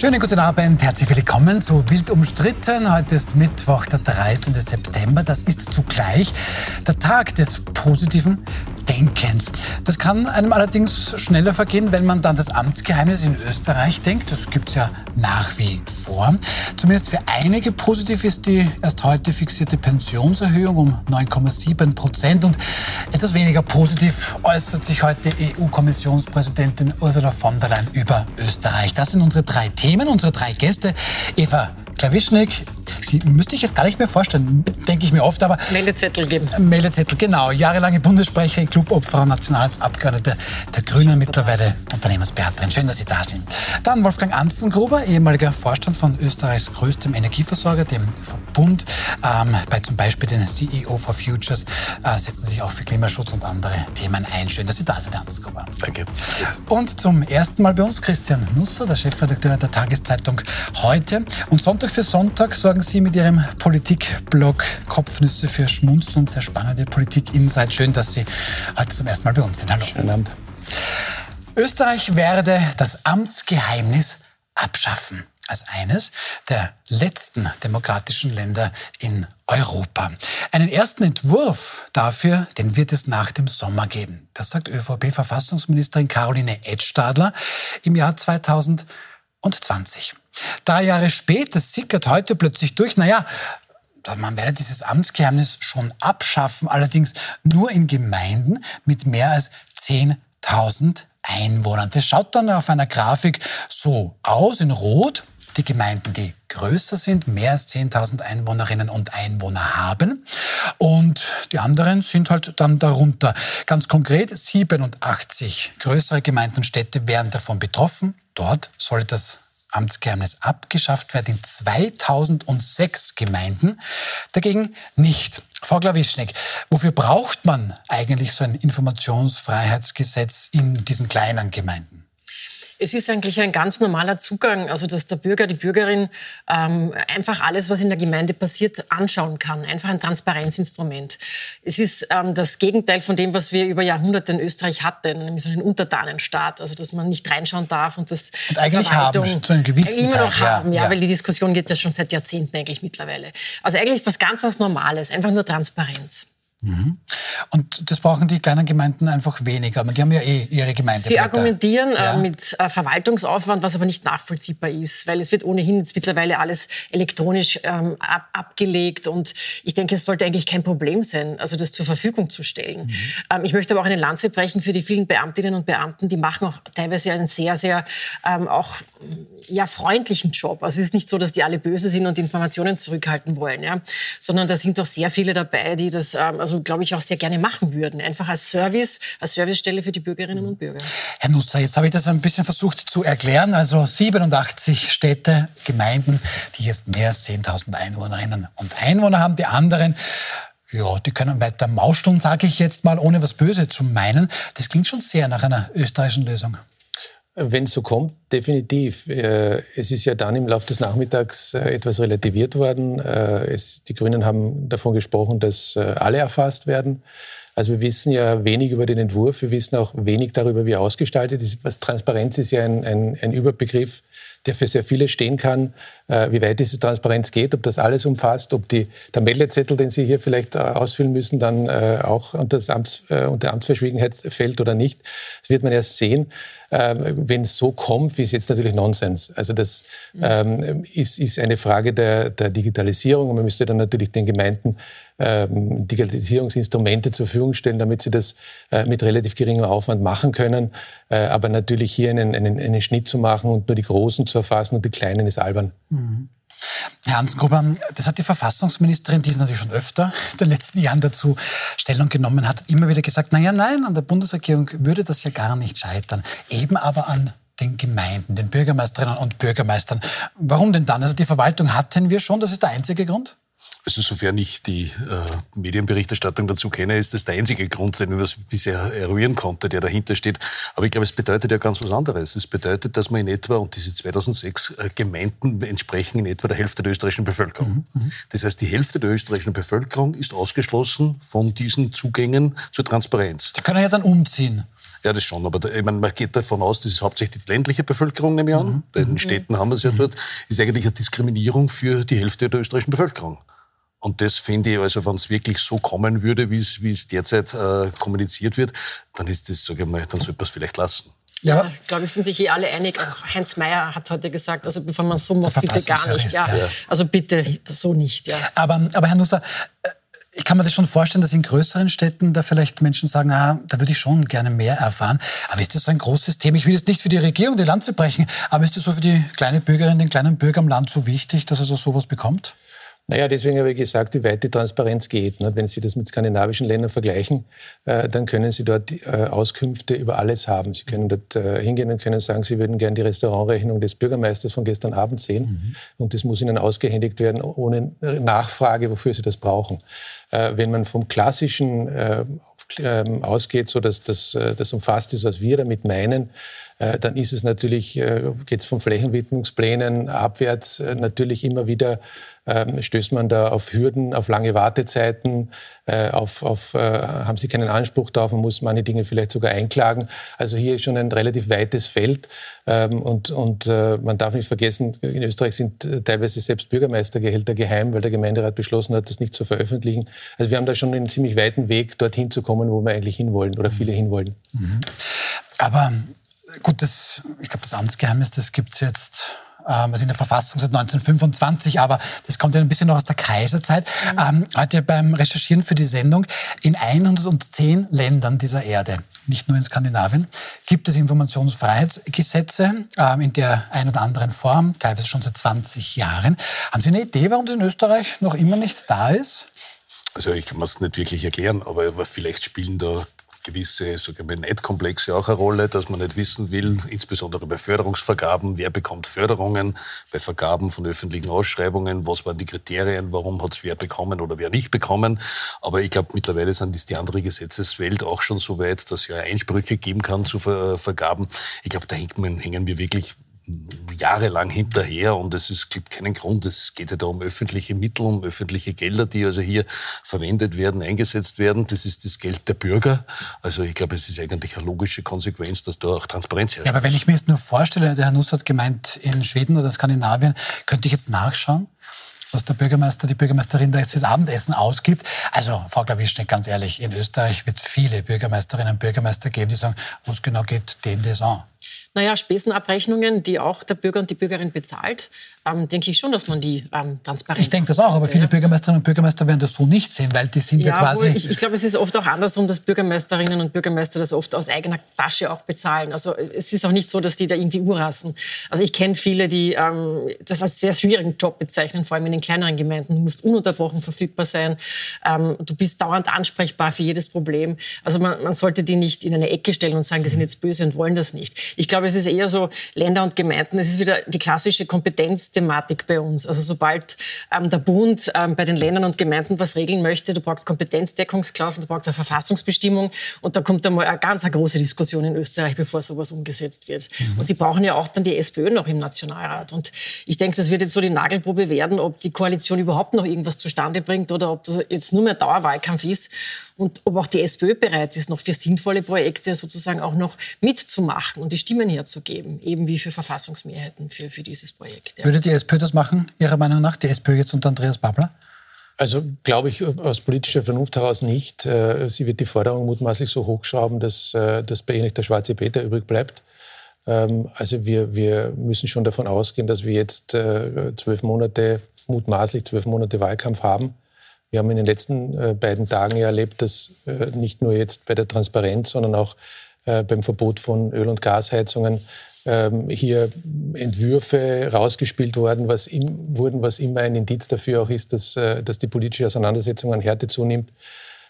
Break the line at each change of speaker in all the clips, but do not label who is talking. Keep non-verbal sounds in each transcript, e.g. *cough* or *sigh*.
Schönen guten Abend, herzlich willkommen zu Wild umstritten. Heute ist Mittwoch, der 13. September. Das ist zugleich der Tag des positiven Denkens. Das kann einem allerdings schneller vergehen, wenn man dann das Amtsgeheimnis in Österreich denkt. Das gibt es ja nach wie vor. Zumindest für einige positiv ist die erst heute fixierte Pensionserhöhung um 9,7 Prozent. Und etwas weniger positiv äußert sich heute EU-Kommissionspräsidentin Ursula von der Leyen über Österreich. Das sind unsere drei Themen, unsere drei Gäste. Eva Klawischnik, Sie müsste ich jetzt gar nicht mehr vorstellen, denke ich mir oft, aber...
Meldezettel geben.
Meldezettel, genau. Jahrelange Bundessprecherin, Clubobfrau, Nationalratsabgeordnete der Grünen, mittlerweile Unternehmensberaterin. Schön, dass Sie da sind. Dann Wolfgang Anzengruber, ehemaliger Vorstand von Österreichs größtem Energieversorger, dem Verbund. Ähm, bei zum Beispiel den CEO for Futures äh, setzen sich auch für Klimaschutz und andere Themen ein. Schön, dass Sie da sind, Herr Anzengruber.
Danke.
Und zum ersten Mal bei uns Christian Nusser, der Chefredakteur der Tageszeitung Heute. Und Sonntag für Sonntag sorgen Sie mit Ihrem Politikblog Kopfnüsse für Schmunzeln und sehr spannende Politik-Insight. Schön, dass Sie heute zum ersten Mal bei uns sind. Hallo.
Schönen Abend.
Österreich werde das Amtsgeheimnis abschaffen als eines der letzten demokratischen Länder in Europa. Einen ersten Entwurf dafür, den wird es nach dem Sommer geben. Das sagt ÖVP-Verfassungsministerin Caroline Edstadler im Jahr 2020. Drei Jahre später sickert heute plötzlich durch, naja, man werde dieses Amtsgeheimnis schon abschaffen, allerdings nur in Gemeinden mit mehr als 10.000 Einwohnern. Das schaut dann auf einer Grafik so aus, in Rot. Die Gemeinden, die größer sind, mehr als 10.000 Einwohnerinnen und Einwohner haben. Und die anderen sind halt dann darunter. Ganz konkret, 87 größere Gemeinden und Städte wären davon betroffen. Dort soll das Amtsgeheimnis abgeschafft werden in 2006 Gemeinden, dagegen nicht. Frau Glawischnik, wofür braucht man eigentlich so ein Informationsfreiheitsgesetz in diesen kleinen Gemeinden?
Es ist eigentlich ein ganz normaler Zugang, also dass der Bürger, die Bürgerin ähm, einfach alles, was in der Gemeinde passiert, anschauen kann. Einfach ein Transparenzinstrument. Es ist ähm, das Gegenteil von dem, was wir über Jahrhunderte in Österreich hatten, nämlich so einen Untertanenstaat, also dass man nicht reinschauen darf und das
und eigentlich haben zu einem gewissen
immer noch
Teil,
haben, ja,
ja.
weil die Diskussion geht ja schon seit Jahrzehnten eigentlich mittlerweile. Also eigentlich was ganz was Normales, einfach nur Transparenz.
Mhm. Und das brauchen die kleinen Gemeinden einfach weniger. Die haben ja eh ihre Gemeinde.
Sie argumentieren
ja.
äh, mit äh, Verwaltungsaufwand, was aber nicht nachvollziehbar ist, weil es wird ohnehin jetzt mittlerweile alles elektronisch ähm, ab abgelegt und ich denke, es sollte eigentlich kein Problem sein, also das zur Verfügung zu stellen. Mhm. Ähm, ich möchte aber auch eine Lanze brechen für die vielen Beamtinnen und Beamten, die machen auch teilweise einen sehr, sehr ähm, auch ja, freundlichen Job. Also es ist nicht so, dass die alle böse sind und Informationen zurückhalten wollen, ja? sondern da sind doch sehr viele dabei, die das ähm, also also glaube ich auch sehr gerne machen würden. Einfach als Service, als Servicestelle für die Bürgerinnen und Bürger.
Herr Nusser, jetzt habe ich das ein bisschen versucht zu erklären. Also 87 Städte, Gemeinden, die jetzt mehr als 10.000 Einwohnerinnen und Einwohner haben. Die anderen ja, die können weiter mauscheln, sage ich jetzt mal, ohne was Böse zu meinen. Das klingt schon sehr nach einer österreichischen Lösung.
Wenn es so kommt, definitiv. Äh, es ist ja dann im Laufe des Nachmittags äh, etwas relativiert worden. Äh, es, die Grünen haben davon gesprochen, dass alle erfasst werden. Also wir wissen ja wenig über den Entwurf, wir wissen auch wenig darüber, wie er ausgestaltet ist. Was Transparenz ist ja ein, ein, ein Überbegriff, der für sehr viele stehen kann, wie weit diese Transparenz geht, ob das alles umfasst, ob die, der Meldezettel, den Sie hier vielleicht ausfüllen müssen, dann auch unter, das Amts, unter Amtsverschwiegenheit fällt oder nicht. Das wird man erst sehen. Ähm, wenn es so kommt, wie es jetzt natürlich Nonsens. Also das ähm, ist, ist eine Frage der, der Digitalisierung und man müsste dann natürlich den Gemeinden ähm, Digitalisierungsinstrumente zur Verfügung stellen, damit sie das äh, mit relativ geringem Aufwand machen können. Äh, aber natürlich hier einen, einen, einen Schnitt zu machen und nur die Großen zu erfassen und die Kleinen ist albern.
Mhm. Herr Hansgruber, das hat die Verfassungsministerin, die natürlich schon öfter in den letzten Jahren dazu Stellung genommen hat, immer wieder gesagt, naja, nein, an der Bundesregierung würde das ja gar nicht scheitern. Eben aber an den Gemeinden, den Bürgermeisterinnen und Bürgermeistern. Warum denn dann? Also die Verwaltung hatten wir schon, das ist der einzige Grund?
Also sofern ich die äh, Medienberichterstattung dazu kenne, ist das der einzige Grund, den man bisher eruieren konnte, der dahinter steht. Aber ich glaube, es bedeutet ja ganz was anderes. Es bedeutet, dass man in etwa, und diese 2006 äh, Gemeinden entsprechen in etwa der Hälfte der österreichischen Bevölkerung. Mhm, mhm. Das heißt, die Hälfte der österreichischen Bevölkerung ist ausgeschlossen von diesen Zugängen zur Transparenz.
Die können ja dann umziehen.
Ja, das schon. Aber da, ich meine, man geht davon aus, das ist hauptsächlich die ländliche Bevölkerung, nehme ich an. Mhm. Bei den mhm. Städten haben wir es ja dort. Ist eigentlich eine Diskriminierung für die Hälfte der österreichischen Bevölkerung. Und das finde ich, also wenn es wirklich so kommen würde, wie es, wie es derzeit äh, kommuniziert wird, dann ist das, sage ich mal, dann sollte man es vielleicht lassen.
Ja, ja glaube ich, sind sich eh alle einig. Auch Heinz Mayer hat heute gesagt, also bevor man so macht, bitte gar nicht. Ja. ja. Also bitte so nicht. Ja.
Aber, aber Herr Nusser, äh, ich kann mir das schon vorstellen, dass in größeren Städten da vielleicht Menschen sagen, ah, da würde ich schon gerne mehr erfahren. Aber ist das so ein großes Thema? Ich will jetzt nicht für die Regierung die Lanze brechen, aber ist das so für die kleine Bürgerin, den kleinen Bürger im Land so wichtig, dass er so sowas bekommt?
Naja, deswegen habe ich gesagt, wie weit die Transparenz geht. Ne? Wenn Sie das mit skandinavischen Ländern vergleichen, äh, dann können Sie dort äh, Auskünfte über alles haben. Sie können dort äh, hingehen und können sagen, Sie würden gerne die Restaurantrechnung des Bürgermeisters von gestern Abend sehen. Mhm. Und das muss Ihnen ausgehändigt werden, ohne Nachfrage, wofür Sie das brauchen. Wenn man vom Klassischen ähm, ausgeht, so dass das, das umfasst ist, was wir damit meinen, dann ist es natürlich, geht es von Flächenwidmungsplänen abwärts natürlich immer wieder ähm, stößt man da auf Hürden, auf lange Wartezeiten, äh, auf, auf, äh, haben sie keinen Anspruch darauf, man muss manche Dinge vielleicht sogar einklagen. Also hier ist schon ein relativ weites Feld ähm, und, und äh, man darf nicht vergessen, in Österreich sind teilweise selbst Bürgermeistergehälter geheim, weil der Gemeinderat beschlossen hat, das nicht zu veröffentlichen. Also wir haben da schon einen ziemlich weiten Weg, dorthin zu kommen, wo wir eigentlich hinwollen oder viele hinwollen. Mhm.
Aber gut, das, ich glaube, das Amtsgeheimnis, das gibt es jetzt ähm, also in der Verfassung seit 1925, aber das kommt ja ein bisschen noch aus der Kaiserzeit. Mhm. Ähm, heute beim Recherchieren für die Sendung, in 110 Ländern dieser Erde, nicht nur in Skandinavien, gibt es Informationsfreiheitsgesetze ähm, in der ein oder anderen Form, teilweise schon seit 20 Jahren. Haben Sie eine Idee, warum das in Österreich noch immer nicht da ist?
Also ich kann es nicht wirklich erklären, aber vielleicht spielen da gewisse sogar Neidkomplexe auch eine Rolle, dass man nicht wissen will, insbesondere bei Förderungsvergaben, wer bekommt Förderungen, bei Vergaben von öffentlichen Ausschreibungen, was waren die Kriterien, warum hat es wer bekommen oder wer nicht bekommen. Aber ich glaube, mittlerweile sind die andere Gesetzeswelt auch schon so weit, dass ja Einsprüche geben kann zu Vergaben. Ich glaube, da hängen wir wirklich jahrelang hinterher und es ist, gibt keinen Grund. Es geht ja da um öffentliche Mittel, um öffentliche Gelder, die also hier verwendet werden, eingesetzt werden. Das ist das Geld der Bürger. Also ich glaube, es ist eigentlich eine logische Konsequenz, dass da auch Transparenz herrscht.
Ja, aber wenn ich mir jetzt nur vorstelle, der Herr Nuss hat gemeint, in Schweden oder Skandinavien, könnte ich jetzt nachschauen? was der Bürgermeister, die Bürgermeisterin da jetzt fürs Abendessen ausgibt. Also, Frau Klawischnik, ganz ehrlich, in Österreich wird es viele Bürgermeisterinnen und Bürgermeister geben, die sagen, wo es genau geht, denen das an.
Naja, Spesenabrechnungen, die auch der Bürger und die Bürgerin bezahlt, ähm, denke ich schon, dass man die ähm, transparent.
Ich denke das auch, aber viele Bürgermeisterinnen und Bürgermeister werden das so nicht sehen, weil die sind ja, ja quasi.
Ich, ich glaube, es ist oft auch andersrum, dass Bürgermeisterinnen und Bürgermeister das oft aus eigener Tasche auch bezahlen. Also es ist auch nicht so, dass die da irgendwie urrassen. Also ich kenne viele, die ähm, das als sehr schwierigen Job bezeichnen, vor allem in den kleineren Gemeinden. Du musst ununterbrochen verfügbar sein. Ähm, du bist dauernd ansprechbar für jedes Problem. Also man, man sollte die nicht in eine Ecke stellen und sagen, die sind jetzt böse und wollen das nicht. Ich glaube, es ist eher so Länder und Gemeinden. Es ist wieder die klassische Kompetenzthematik bei uns. Also sobald ähm, der Bund ähm, bei den Ländern und Gemeinden was regeln möchte, du brauchst Kompetenzdeckungsklauseln, du brauchst eine Verfassungsbestimmung und da kommt einmal eine ganz eine große Diskussion in Österreich, bevor sowas umgesetzt wird. Mhm. Und sie brauchen ja auch dann die SPÖ noch im Nationalrat. Und ich denke, das wird jetzt so die Nagelprobe werden, ob die Koalition überhaupt noch irgendwas zustande bringt oder ob das jetzt nur mehr Dauerwahlkampf ist und ob auch die SPÖ bereit ist, noch für sinnvolle Projekte sozusagen auch noch mitzumachen und die Stimmen herzugeben, eben wie für Verfassungsmehrheiten für, für dieses Projekt.
Ja. Würde die SPÖ das machen, Ihrer Meinung nach, die SPÖ jetzt unter Andreas Babler?
Also glaube ich aus politischer Vernunft heraus nicht. Äh, sie wird die Forderung mutmaßlich so hochschrauben, dass, äh, dass bei ihr nicht der schwarze Peter übrig bleibt. Ähm, also wir, wir müssen schon davon ausgehen, dass wir jetzt äh, zwölf Monate, mutmaßlich zwölf Monate Wahlkampf haben wir haben in den letzten äh, beiden Tagen ja erlebt, dass äh, nicht nur jetzt bei der Transparenz, sondern auch äh, beim Verbot von Öl- und Gasheizungen ähm, hier Entwürfe rausgespielt worden, was im, wurden, was immer ein Indiz dafür auch ist, dass, dass die politische Auseinandersetzung an Härte zunimmt.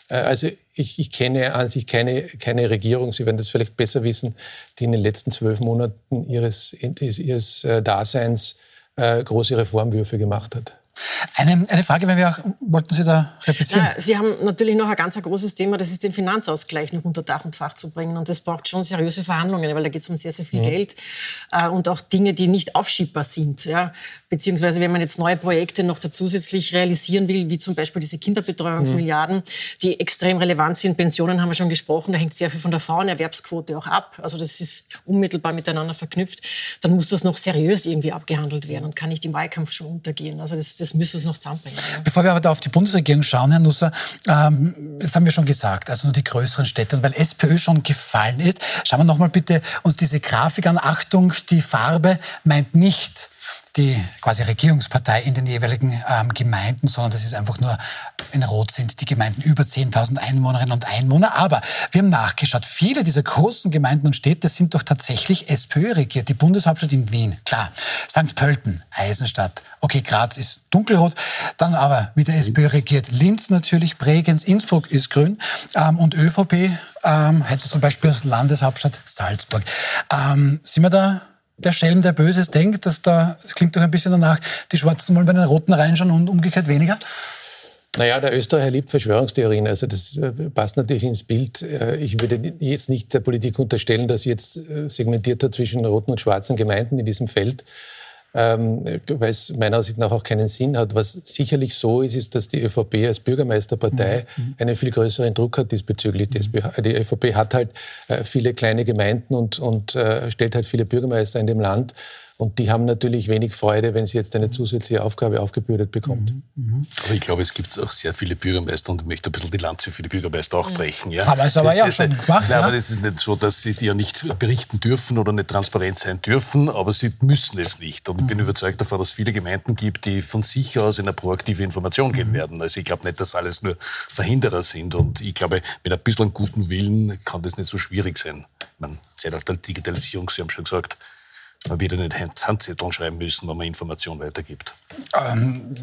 Also ich, ich, kenne an sich keine, keine Regierung, Sie werden das vielleicht besser wissen, die in den letzten zwölf Monaten ihres, ihres Daseins große Reformwürfe gemacht hat.
Eine, eine Frage, wenn wir auch, wollten Sie da replizieren?
Na, Sie haben natürlich noch ein ganz ein großes Thema, das ist den Finanzausgleich noch unter Dach und Fach zu bringen. Und das braucht schon seriöse Verhandlungen, weil da geht es um sehr, sehr viel mhm. Geld äh, und auch Dinge, die nicht aufschiebbar sind. Ja? Beziehungsweise, wenn man jetzt neue Projekte noch zusätzlich realisieren will, wie zum Beispiel diese Kinderbetreuungsmilliarden, mhm. die extrem relevant sind. Pensionen haben wir schon gesprochen, da hängt sehr viel von der Frauenerwerbsquote auch ab. Also das ist unmittelbar miteinander verknüpft. Dann muss das noch seriös irgendwie abgehandelt werden und kann nicht im Wahlkampf schon untergehen. Also das, das müsste es noch zusammenbringen. Ja.
Bevor wir aber da auf die Bundesregierung schauen, Herr Nusser, ähm, das haben wir schon gesagt, also nur die größeren Städte. Und weil SPÖ schon gefallen ist, schauen wir noch mal bitte uns diese Grafik an. Achtung, die Farbe meint nicht die quasi Regierungspartei in den jeweiligen ähm, Gemeinden, sondern das ist einfach nur in Rot sind die Gemeinden über 10.000 Einwohnerinnen und Einwohner. Aber wir haben nachgeschaut, viele dieser großen Gemeinden und Städte sind doch tatsächlich SPÖ regiert. Die Bundeshauptstadt in Wien, klar. St. Pölten, Eisenstadt, okay, Graz ist dunkelrot, dann aber wieder SPÖ regiert. Linz natürlich, Bregenz, Innsbruck ist grün ähm, und ÖVP ähm, hätte zum Beispiel Landeshauptstadt Salzburg. Ähm, sind wir da der Schelm, der Böses denkt, dass da, das klingt doch ein bisschen danach, die Schwarzen wollen bei den Roten reinschauen und umgekehrt weniger?
Naja, der Österreicher liebt Verschwörungstheorien. Also das äh, passt natürlich ins Bild. Äh, ich würde jetzt nicht der Politik unterstellen, dass sie jetzt äh, segmentiert hat zwischen roten und schwarzen Gemeinden in diesem Feld ähm, weil es meiner Ansicht nach auch keinen Sinn hat. Was sicherlich so ist, ist, dass die ÖVP als Bürgermeisterpartei mhm. mhm. einen viel größeren Druck hat diesbezüglich. Mhm. Die ÖVP hat halt äh, viele kleine Gemeinden und, und äh, stellt halt viele Bürgermeister in dem Land. Und die haben natürlich wenig Freude, wenn sie jetzt eine zusätzliche Aufgabe aufgebürdet bekommt. Mhm,
mhm. Aber ich glaube, es gibt auch sehr viele Bürgermeister und ich möchte ein bisschen die Lanze für die Bürgermeister auch mhm. brechen. Ja?
Haben wir es aber ja schon gemacht. Nein,
ja? aber das ist nicht so, dass sie ja nicht berichten dürfen oder nicht transparent sein dürfen, aber sie müssen es nicht. Und ich bin mhm. überzeugt davon, dass es viele Gemeinden gibt, die von sich aus in eine proaktive Information gehen mhm. werden. Also ich glaube nicht, dass alles nur Verhinderer sind. Und ich glaube, mit ein bisschen guten Willen kann das nicht so schwierig sein. Man, seit der Digitalisierung, Sie haben schon gesagt, man wird ja nicht Handzetteln schreiben müssen, wenn man Informationen weitergibt.
Ähm,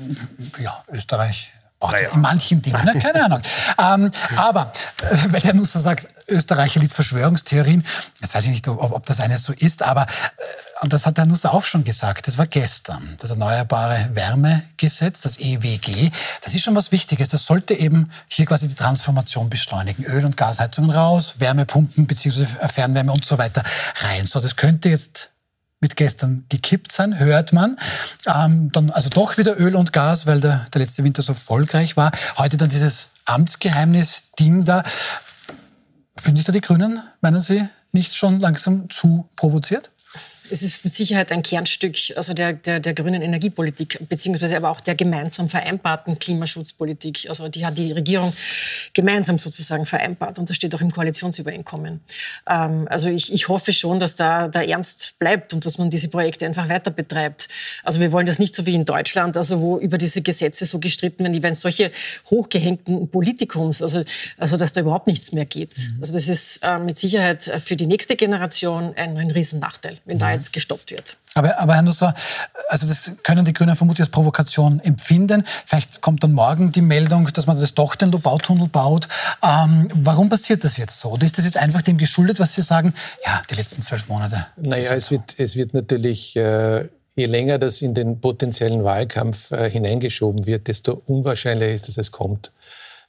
ja, Österreich naja. in manchen Dingen, ne? keine Ahnung. *laughs* ähm, aber, äh, weil der Nusser sagt, Österreicher liebt Verschwörungstheorien, jetzt weiß ich nicht, ob, ob das eine so ist, aber, äh, und das hat der Nusser auch schon gesagt, das war gestern, das Erneuerbare Wärmegesetz, das EWG, das ist schon was Wichtiges, das sollte eben hier quasi die Transformation beschleunigen. Öl- und Gasheizungen raus, Wärmepumpen bzw. Fernwärme und so weiter rein. So, das könnte jetzt mit gestern gekippt sein, hört man. Ähm, dann also doch wieder Öl und Gas, weil der, der letzte Winter so erfolgreich war. Heute dann dieses Amtsgeheimnis-Ding da. Finde ich da die Grünen, meinen Sie, nicht schon langsam zu provoziert?
Es ist mit Sicherheit ein Kernstück also der, der, der grünen Energiepolitik, beziehungsweise aber auch der gemeinsam vereinbarten Klimaschutzpolitik. Also die hat die Regierung gemeinsam sozusagen vereinbart und das steht auch im Koalitionsübereinkommen. Ähm, also ich, ich hoffe schon, dass da der Ernst bleibt und dass man diese Projekte einfach weiter betreibt. Also wir wollen das nicht so wie in Deutschland, also wo über diese Gesetze so gestritten werden, wenn solche hochgehängten Politikums, also, also dass da überhaupt nichts mehr geht. Mhm. Also das ist äh, mit Sicherheit für die nächste Generation ein, ein Riesennachteil, wenn da jetzt gestoppt wird.
Aber, aber Herr Nusser, also das können die Grünen vermutlich als Provokation empfinden. Vielleicht kommt dann morgen die Meldung, dass man das doch den Lobautunnel baut. Ähm, warum passiert das jetzt so? Oder ist das jetzt einfach dem geschuldet, was Sie sagen? Ja, die letzten zwölf Monate.
Naja, es wird, es wird natürlich... Äh je länger das in den potenziellen Wahlkampf äh, hineingeschoben wird, desto unwahrscheinlicher ist, dass es kommt.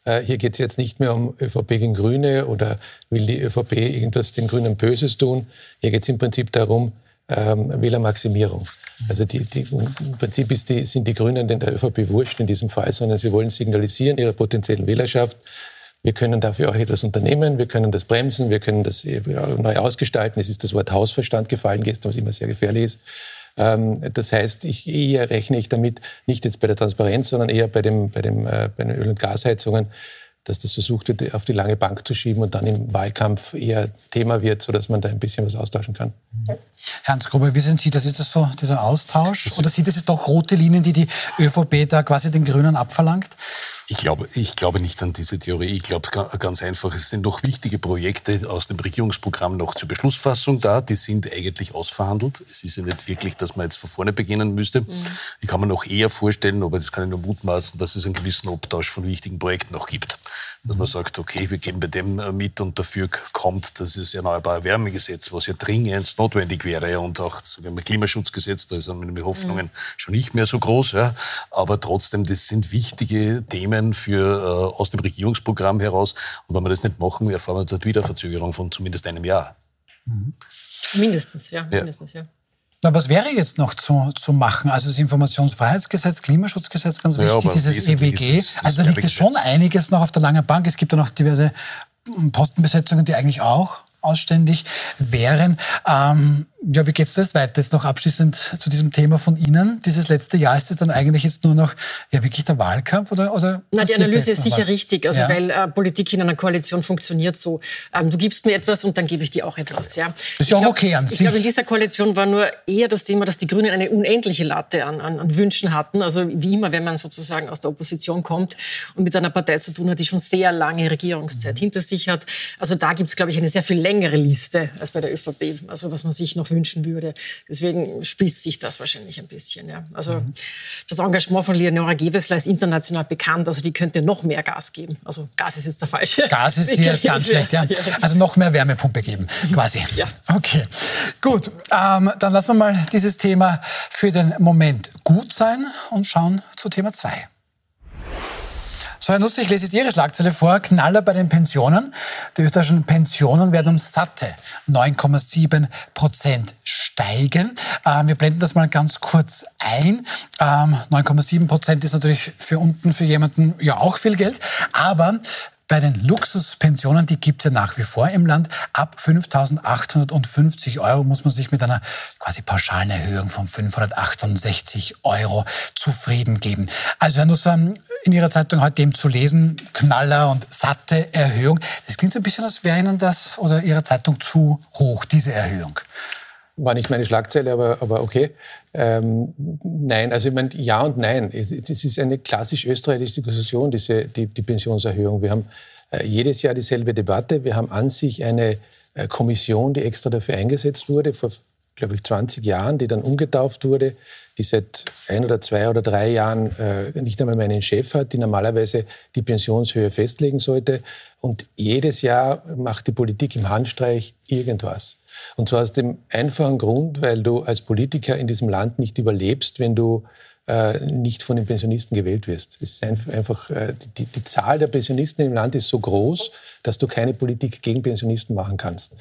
Äh, hier geht es jetzt nicht mehr um ÖVP gegen Grüne oder will die ÖVP irgendwas den Grünen Böses tun. Hier geht es im Prinzip darum, ähm, Wählermaximierung. Also die, die, im Prinzip die, sind die Grünen den der ÖVP wurscht in diesem Fall, sondern sie wollen signalisieren ihrer potenziellen Wählerschaft, wir können dafür auch etwas unternehmen, wir können das bremsen, wir können das neu ausgestalten. Es ist das Wort Hausverstand gefallen gestern, was immer sehr gefährlich ist. Ähm, das heißt, ich, eher rechne ich damit, nicht jetzt bei der Transparenz, sondern eher bei, dem, bei, dem, äh, bei den Öl- und Gasheizungen, dass das versucht wird, auf die lange Bank zu schieben und dann im Wahlkampf eher Thema wird, sodass man da ein bisschen was austauschen kann.
Herr Hans Gruber, wie sind Sie das? Ist das so, dieser Austausch? Oder sind das jetzt doch rote Linien, die die ÖVP da quasi den Grünen abverlangt?
Ich glaube, ich glaube nicht an diese Theorie. Ich glaube ganz einfach, es sind noch wichtige Projekte aus dem Regierungsprogramm noch zur Beschlussfassung da. Die sind eigentlich ausverhandelt. Es ist ja nicht wirklich, dass man jetzt von vorne beginnen müsste. Mhm. Ich kann mir noch eher vorstellen, aber das kann ich nur mutmaßen, dass es einen gewissen Obtausch von wichtigen Projekten noch gibt. dass man sagt, okay, wir geben bei dem äh, mit und dafür kommt das Erneuerbare Wärmegesetz, was ja dringend notwendig wäre und auch sagen wir, Klimaschutzgesetz, da sind meine Hoffnungen mhm. schon nicht mehr so groß, ja. aber trotzdem, das sind wichtige Themen für, äh, aus dem Regierungsprogramm heraus und wenn wir das nicht machen, erfahren wir dort wieder Verzögerung von zumindest einem Jahr.
Mhm. Mindestens, ja. Mindestens, ja.
Na, was wäre jetzt noch zu, zu machen? Also das Informationsfreiheitsgesetz, Klimaschutzgesetz, ganz wichtig, ja, dieses EWG. Ist, also da liegt ja schon einiges noch auf der langen Bank. Es gibt ja noch diverse Postenbesetzungen, die eigentlich auch ausständig wären. Ähm, ja, wie geht es jetzt weiter? Jetzt noch abschließend zu diesem Thema von Ihnen. Dieses letzte Jahr ist es dann eigentlich jetzt nur noch ja wirklich der Wahlkampf oder? oder
Na, die Analyse ist sicher was? richtig, also ja. weil äh, Politik in einer Koalition funktioniert so. Ähm, du gibst mir etwas und dann gebe ich dir auch etwas. Ja.
Das ist ja auch glaub, okay an
sich. Ich glaube, in dieser Koalition war nur eher das Thema, dass die Grünen eine unendliche Latte an, an, an Wünschen hatten. Also wie immer, wenn man sozusagen aus der Opposition kommt und mit einer Partei zu tun hat, die schon sehr lange Regierungszeit mhm. hinter sich hat. Also da gibt es, glaube ich, eine sehr viel längere Liste als bei der ÖVP. Also was man sich noch wünschen würde. Deswegen spießt sich das wahrscheinlich ein bisschen. Ja. Also mhm. das Engagement von Leonora Gewessler ist international bekannt. Also die könnte noch mehr Gas geben. Also Gas ist jetzt der falsche.
Gas ist *laughs* hier ganz schlecht, ja. Also noch mehr Wärmepumpe geben, quasi. Ja. Okay, gut. Ähm, dann lassen wir mal dieses Thema für den Moment gut sein und schauen zu Thema 2. So, Herr Nuss, ich lese jetzt Ihre Schlagzeile vor. Knaller bei den Pensionen. Die österreichischen Pensionen werden um satte 9,7 Prozent steigen. Ähm, wir blenden das mal ganz kurz ein. Ähm, 9,7 Prozent ist natürlich für unten für jemanden ja auch viel Geld. Aber bei den Luxuspensionen, die gibt es ja nach wie vor im Land. Ab 5.850 Euro muss man sich mit einer quasi pauschalen Erhöhung von 568 Euro zufrieden geben. Also Herr Nusser, in Ihrer Zeitung heute dem zu lesen, Knaller und satte Erhöhung. Das klingt so ein bisschen, als wäre Ihnen das oder Ihrer Zeitung zu hoch, diese Erhöhung.
War nicht meine Schlagzeile, aber, aber okay. Ähm, nein, also ich meine, ja und nein. Es, ist eine klassisch österreichische Diskussion, diese, die, die Pensionserhöhung. Wir haben äh, jedes Jahr dieselbe Debatte. Wir haben an sich eine äh, Kommission, die extra dafür eingesetzt wurde, vor, glaube ich, 20 Jahren, die dann umgetauft wurde, die seit ein oder zwei oder drei Jahren äh, nicht einmal mehr einen Chef hat, die normalerweise die Pensionshöhe festlegen sollte. Und jedes Jahr macht die Politik im Handstreich irgendwas. Und zwar aus dem einfachen Grund, weil du als Politiker in diesem Land nicht überlebst, wenn du äh, nicht von den Pensionisten gewählt wirst. Es ist einfach, äh, die, die, Zahl der Pensionisten im Land ist so groß, dass du keine Politik gegen Pensionisten machen kannst.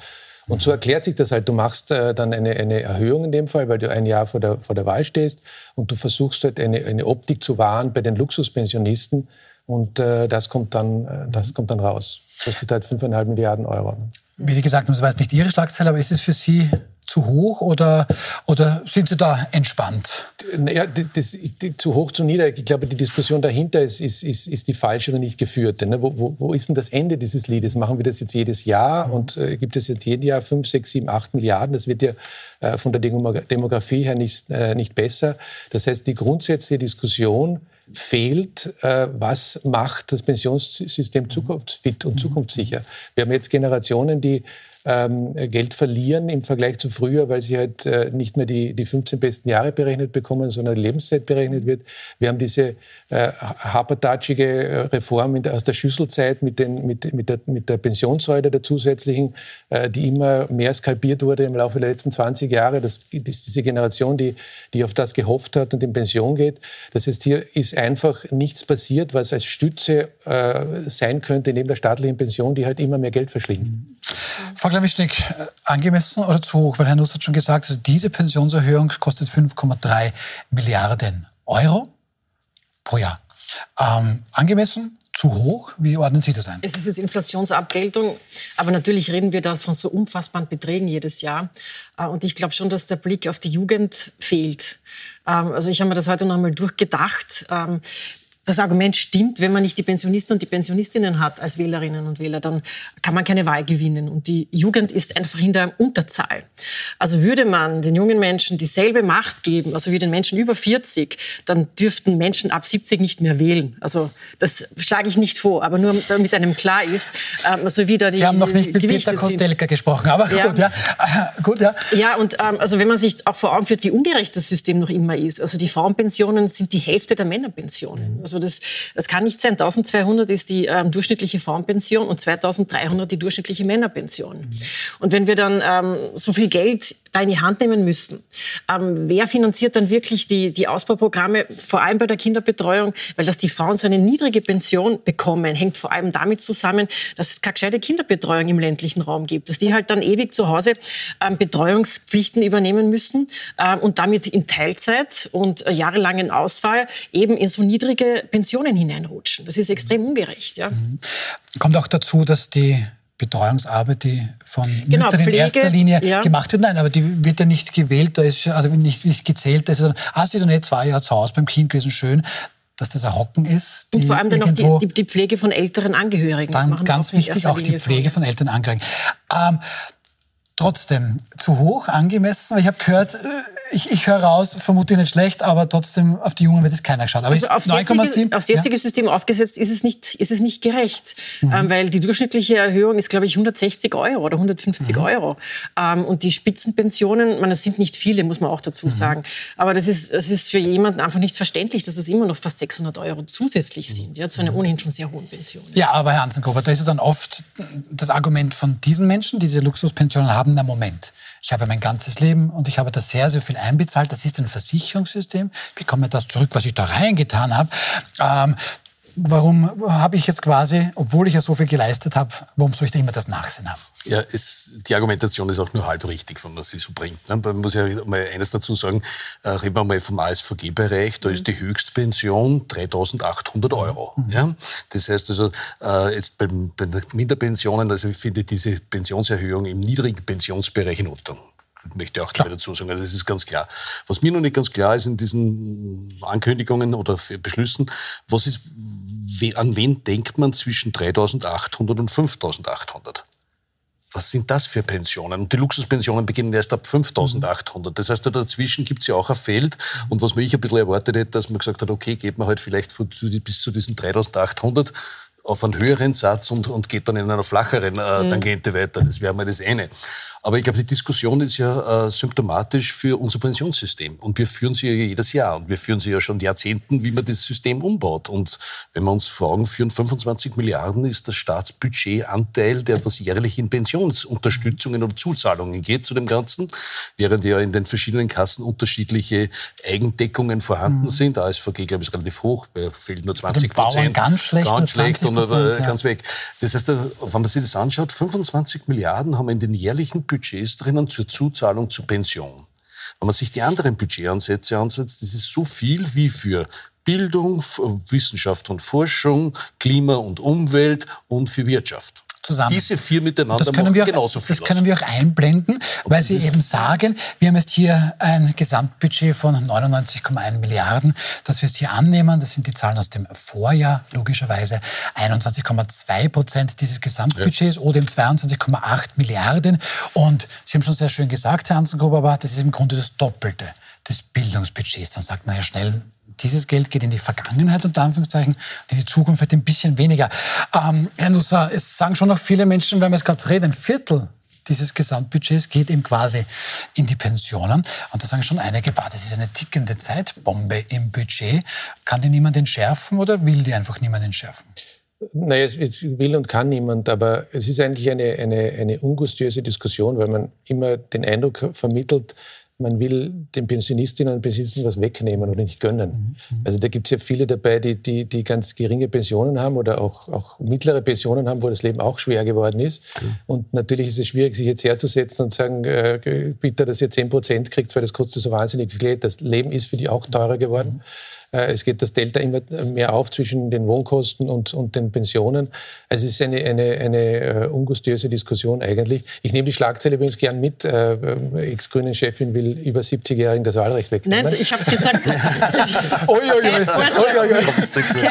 Und so erklärt sich das halt. Du machst äh, dann eine, eine, Erhöhung in dem Fall, weil du ein Jahr vor der, vor der Wahl stehst und du versuchst halt eine, eine Optik zu wahren bei den Luxuspensionisten. Und äh, das, kommt dann, das kommt dann raus. Das kostet halt 5,5 Milliarden Euro.
Wie Sie gesagt haben, das war jetzt nicht Ihre Schlagzeile, aber ist es für Sie zu hoch oder, oder sind Sie da entspannt?
Ja, das, das, zu hoch, zu nieder. Ich glaube, die Diskussion dahinter ist, ist, ist, ist die falsche oder nicht geführte. Ne? Wo, wo, wo, ist denn das Ende dieses Liedes? Machen wir das jetzt jedes Jahr mhm. und äh, gibt es jetzt jedes Jahr 5, 6, 7, 8 Milliarden? Das wird ja äh, von der Demografie her nicht, äh, nicht besser. Das heißt, die grundsätzliche Diskussion fehlt, äh, was macht das Pensionssystem zukunftsfit und mhm. zukunftssicher. Wir haben jetzt Generationen, die ähm, Geld verlieren im Vergleich zu früher, weil sie halt äh, nicht mehr die, die 15 besten Jahre berechnet bekommen, sondern die Lebenszeit berechnet wird. Wir haben diese äh, hapertatschige äh, Reform der, aus der Schüsselzeit mit, den, mit, mit, der, mit der Pensionssäule der zusätzlichen, äh, die immer mehr skalpiert wurde im Laufe der letzten 20 Jahre. Das, ist diese Generation, die, die auf das gehofft hat und in Pension geht. Das heißt, hier ist einfach nichts passiert, was als Stütze äh, sein könnte neben der staatlichen Pension, die halt immer mehr Geld verschlingen.
Frau Klammischnik, äh, angemessen oder zu hoch? Weil Herr Nuss hat schon gesagt, also diese Pensionserhöhung kostet 5,3 Milliarden Euro pro Jahr. Ähm, angemessen? Zu hoch? Wie ordnen Sie das ein?
Es ist jetzt Inflationsabgeltung, aber natürlich reden wir da von so unfassbaren Beträgen jedes Jahr. Äh, und ich glaube schon, dass der Blick auf die Jugend fehlt. Ähm, also ich habe mir das heute noch einmal durchgedacht. Das Argument stimmt, wenn man nicht die Pensionisten und die Pensionistinnen hat als Wählerinnen und Wähler, dann kann man keine Wahl gewinnen. Und die Jugend ist einfach in der Unterzahl. Also würde man den jungen Menschen dieselbe Macht geben, also wie den Menschen über 40, dann dürften Menschen ab 70 nicht mehr wählen. Also das schlage ich nicht vor, aber nur damit einem klar ist, ähm, also wie da
die Sie haben noch nicht mit Gewichte Peter Kostelka sind. gesprochen, aber ja. gut, ja.
gut, ja. Ja, und ähm, also wenn man sich auch vor Augen führt, wie ungerecht das System noch immer ist. Also die Frauenpensionen sind die Hälfte der Männerpensionen. Also Also das, das kann nicht sein. 1200 ist die ähm, durchschnittliche Frauenpension und 2300 die durchschnittliche Männerpension. Mhm. Und wenn wir dann ähm, so viel Geld da in die Hand nehmen müssen, ähm, wer finanziert dann wirklich die, die Ausbauprogramme, vor allem bei der Kinderbetreuung, weil dass die Frauen so eine niedrige Pension bekommen, hängt vor allem damit zusammen, dass es keine gescheite Kinderbetreuung im ländlichen Raum gibt, dass die halt dann ewig zu Hause ähm, Betreuungspflichten übernehmen müssen ähm, und damit in Teilzeit und äh, jahrelangen Ausfall eben in so niedrige Pensionen hineinrutschen. Das ist extrem ungerecht. Ja. Mhm.
Kommt auch dazu, dass die Betreuungsarbeit, die von genau, Müttern Pflege, in erster Linie ja. gemacht wird. Nein, aber die wird ja nicht gewählt, da ist also nicht, nicht gezählt. Da ist dann, ah, sie ist nicht zwei Jahre zu Hause beim Kind gewesen, schön dass das ein Hocken ist.
Und vor allem dann auch die, die, die, Pflege von älteren Angehörigen.
Dann ganz wichtig auch die Pflege von älteren Angehörigen. Ähm, trotzdem zu hoch angemessen. Ich habe gehört, äh, ich, ich höre raus, vermute nicht schlecht, aber trotzdem auf die Jungen wird es keiner geschaut. Aber
also aufs, jetzige, aufs jetzige ja? System aufgesetzt ist es nicht, ist es nicht gerecht, mhm. ähm, weil die durchschnittliche Erhöhung ist, glaube ich, 160 Euro oder 150 mhm. Euro. Ähm, und die Spitzenpensionen, man, das sind nicht viele, muss man auch dazu mhm. sagen. Aber das ist, das ist für jemanden einfach nicht verständlich, dass es immer noch fast 600 Euro zusätzlich sind, ja, zu einer mhm. ohnehin schon sehr hohen Pension.
Ja, aber Herr Hansenkopper, da ist ja dann oft das Argument von diesen Menschen, die diese Luxuspensionen haben, na Moment, ich habe mein ganzes Leben und ich habe da sehr, sehr viel einbezahlt. Das ist ein Versicherungssystem. Ich bekomme das zurück, was ich da reingetan habe. Ähm, warum habe ich jetzt quasi, obwohl ich ja so viel geleistet habe, warum soll ich da immer das Nachsehen haben?
Ja, es, die Argumentation ist auch nur halb richtig, wenn man sie so bringt. Ne? Man muss ja mal eines dazu sagen, äh, reden wir mal vom ASVG-Bereich, da mhm. ist die Höchstpension 3.800 Euro. Mhm. Ja? Das heißt also, äh, jetzt bei den Minderpensionen, also ich finde diese Pensionserhöhung im niedrigen Pensionsbereich in Ordnung möchte auch gleich dazu sagen, also das ist ganz klar. Was mir noch nicht ganz klar ist in diesen Ankündigungen oder Beschlüssen, was ist, an wen denkt man zwischen 3.800 und 5.800? Was sind das für Pensionen? Und die Luxuspensionen beginnen erst ab 5.800. Das heißt, dazwischen gibt es ja auch ein Feld. Und was mich ein bisschen erwartet hätte, dass man gesagt hat, okay, geht man halt vielleicht bis zu diesen 3.800 auf einen höheren Satz und, und geht dann in einer flacheren äh, mhm. Tangente weiter. Das wäre mal das eine. Aber ich glaube, die Diskussion ist ja äh, symptomatisch für unser Pensionssystem. Und wir führen sie ja jedes Jahr. Und wir führen sie ja schon Jahrzehnten, wie man das System umbaut. Und wenn wir uns vor Augen führen, 25 Milliarden ist das Staatsbudgetanteil, der was jährlich in Pensionsunterstützungen oder Zuzahlungen geht zu dem Ganzen, während ja in den verschiedenen Kassen unterschiedliche Eigendeckungen vorhanden mhm. sind. ASVG, glaube ich, ist relativ hoch, fehlt nur 20 Prozent.
Ganz schlecht.
Ganz schlecht und äh, ganz weg. Das heißt, wenn man sich das anschaut, 25 Milliarden haben wir in den jährlichen Budgets drinnen zur Zuzahlung zur Pension. Wenn man sich die anderen Budgetansätze ansetzt, das ist so viel wie für Bildung, Wissenschaft und Forschung, Klima und Umwelt und für Wirtschaft
zusammen.
Diese vier miteinander
das können wir auch, genauso viel Das können wir auch einblenden, weil Sie eben sagen, wir haben jetzt hier ein Gesamtbudget von 99,1 Milliarden, das wir hier annehmen. Das sind die Zahlen aus dem Vorjahr, logischerweise 21,2 Prozent dieses Gesamtbudgets ja. oder eben 22,8 Milliarden. Und Sie haben schon sehr schön gesagt, Herr Hansenkober, aber das ist im Grunde das Doppelte des Bildungsbudgets. Dann sagt man ja schnell, dieses Geld geht in die Vergangenheit, unter Anführungszeichen, und in die Zukunft wird ein bisschen weniger. Ähm, Herr Nusser, es sagen schon noch viele Menschen, wenn wir es gerade reden, ein Viertel dieses Gesamtbudgets geht eben quasi in die Pensionen. Und da sagen schon einige, bah, das ist eine tickende Zeitbombe im Budget. Kann die niemand entschärfen oder will die einfach niemand entschärfen?
Naja, es will und kann niemand, aber es ist eigentlich eine, eine, eine ungustiöse Diskussion, weil man immer den Eindruck vermittelt, man will den Pensionistinnen und Pensionisten was wegnehmen oder nicht gönnen. Mhm. Also da gibt es ja viele dabei, die, die, die, ganz geringe Pensionen haben oder auch, auch mittlere Pensionen haben, wo das Leben auch schwer geworden ist. Mhm. Und natürlich ist es schwierig, sich jetzt herzusetzen und sagen, äh, bitte, dass ihr 10 Prozent kriegt, weil das kostet so wahnsinnig viel Geld. Das Leben ist für die auch teurer geworden. Mhm. Äh, es geht das Delta immer mehr auf zwischen den Wohnkosten und, und den Pensionen. Also es ist eine, eine, eine uh, ungustiöse Diskussion eigentlich. Ich nehme die Schlagzeile übrigens gern mit. Äh, Ex-Grünen-Chefin will über 70-Jährigen das Wahlrecht wegnehmen.
Nein, ich habe gesagt, oi, oi, oi.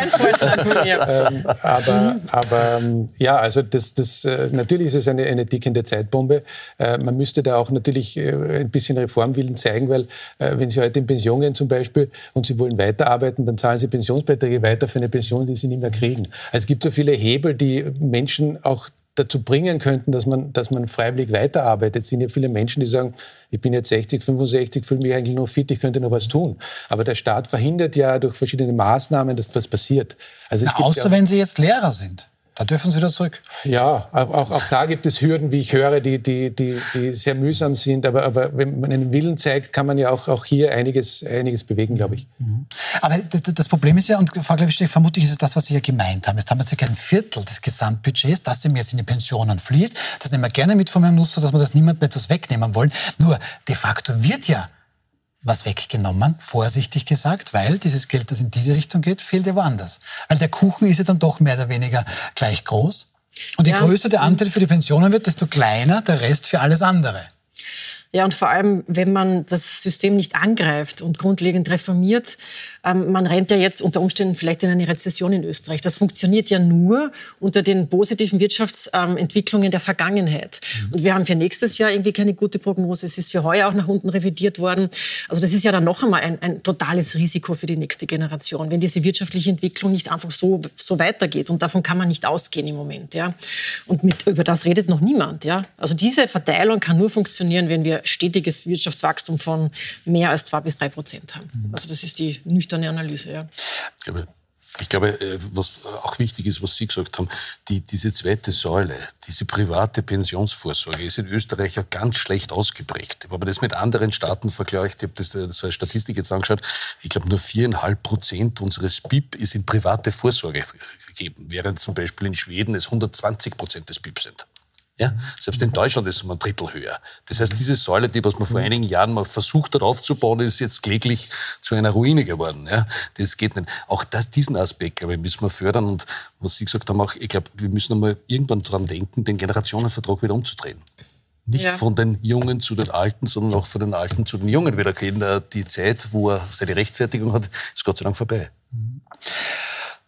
Vorschlag von mir.
Ähm, aber, aber ähm, ja, also das, das, natürlich ist es eine, eine tickende Zeitbombe. man müsste da auch natürlich ein bisschen Reformwillen zeigen, weil wenn Sie heute in Pension gehen zum Beispiel und Sie wollen weiter weiterarbeiten, dann zahlen sie Pensionsbeiträge weiter für eine Pension, die sie nicht mehr kriegen. Also es gibt so viele Hebel, die Menschen auch dazu bringen könnten, dass man, dass man freiwillig weiterarbeitet. Es sind ja viele Menschen, die sagen, ich bin jetzt 60, 65, fühle mich eigentlich nur fit, ich könnte noch was tun. Aber der Staat verhindert ja durch verschiedene Maßnahmen, dass das passiert.
Also Na, außer ja, wenn Sie jetzt Lehrer sind. Da dürfen Sie wieder zurück.
Ja, auch, auch, da gibt es Hürden, wie ich höre, die, die, die, die sehr mühsam sind. Aber, aber wenn man einen Willen zeigt, kann man ja auch, auch hier einiges, einiges bewegen, glaube ich. Mhm.
Aber das Problem ist ja, und Frau Glebstedt, vermutlich ist es das, was Sie ja gemeint haben. Jetzt haben wir circa ein Viertel des Gesamtbudgets, das dem jetzt in die Pensionen fließt. Das nehmen wir gerne mit von Herrn Nusser, dass wir das niemandem etwas wegnehmen wollen. Nur de facto wird ja was weggenommen, vorsichtig gesagt, weil dieses Geld, das in diese Richtung geht, fehlt ja woanders. Weil der Kuchen ist ja dann doch mehr oder weniger gleich groß. Und je ja. größer der Anteil für die Pensionen wird, desto kleiner der Rest für alles andere.
Ja, und vor allem, wenn man das System nicht angreift und grundlegend reformiert, ähm, man rennt ja jetzt unter Umständen vielleicht in eine Rezession in Österreich. Das funktioniert ja nur unter den positiven Wirtschaftsentwicklungen der Vergangenheit. Mhm. Und wir haben für nächstes Jahr irgendwie keine gute Prognose. Es ist für heuer auch nach unten revidiert worden. Also das ist ja dann noch einmal ein, ein totales Risiko für die nächste Generation, wenn diese wirtschaftliche Entwicklung nicht einfach so, so weitergeht. Und davon kann man nicht ausgehen im Moment. Ja. Und mit, über das redet noch niemand. Ja. Also diese Verteilung kann nur funktionieren, wenn wir stetiges Wirtschaftswachstum von mehr als zwei bis drei Prozent haben. Mhm. Also das ist die nüchterne Analyse. Ja.
Ich glaube, äh, was auch wichtig ist, was Sie gesagt haben, die, diese zweite Säule, diese private Pensionsvorsorge ist in Österreich ja ganz schlecht ausgeprägt. Wenn man das mit anderen Staaten vergleicht, ich habe das, das so eine Statistik jetzt angeschaut, ich glaube nur viereinhalb Prozent unseres BIP ist in private Vorsorge gegeben, während zum Beispiel in Schweden es 120 Prozent des BIP sind. Ja? Selbst in Deutschland ist es um ein Drittel höher. Das heißt, diese Säule, die was man vor einigen Jahren mal versucht hat aufzubauen, ist jetzt kläglich zu einer Ruine geworden. Ja? Das geht nicht. Auch das, diesen Aspekt, glaube ich, müssen wir fördern. Und was Sie gesagt haben, auch, ich glaube, wir müssen einmal irgendwann daran denken, den Generationenvertrag wieder umzudrehen. Nicht ja. von den Jungen zu den Alten, sondern auch von den Alten zu den Jungen wieder gehen. Die Zeit, wo er seine Rechtfertigung hat, ist Gott sei Dank vorbei. Mhm.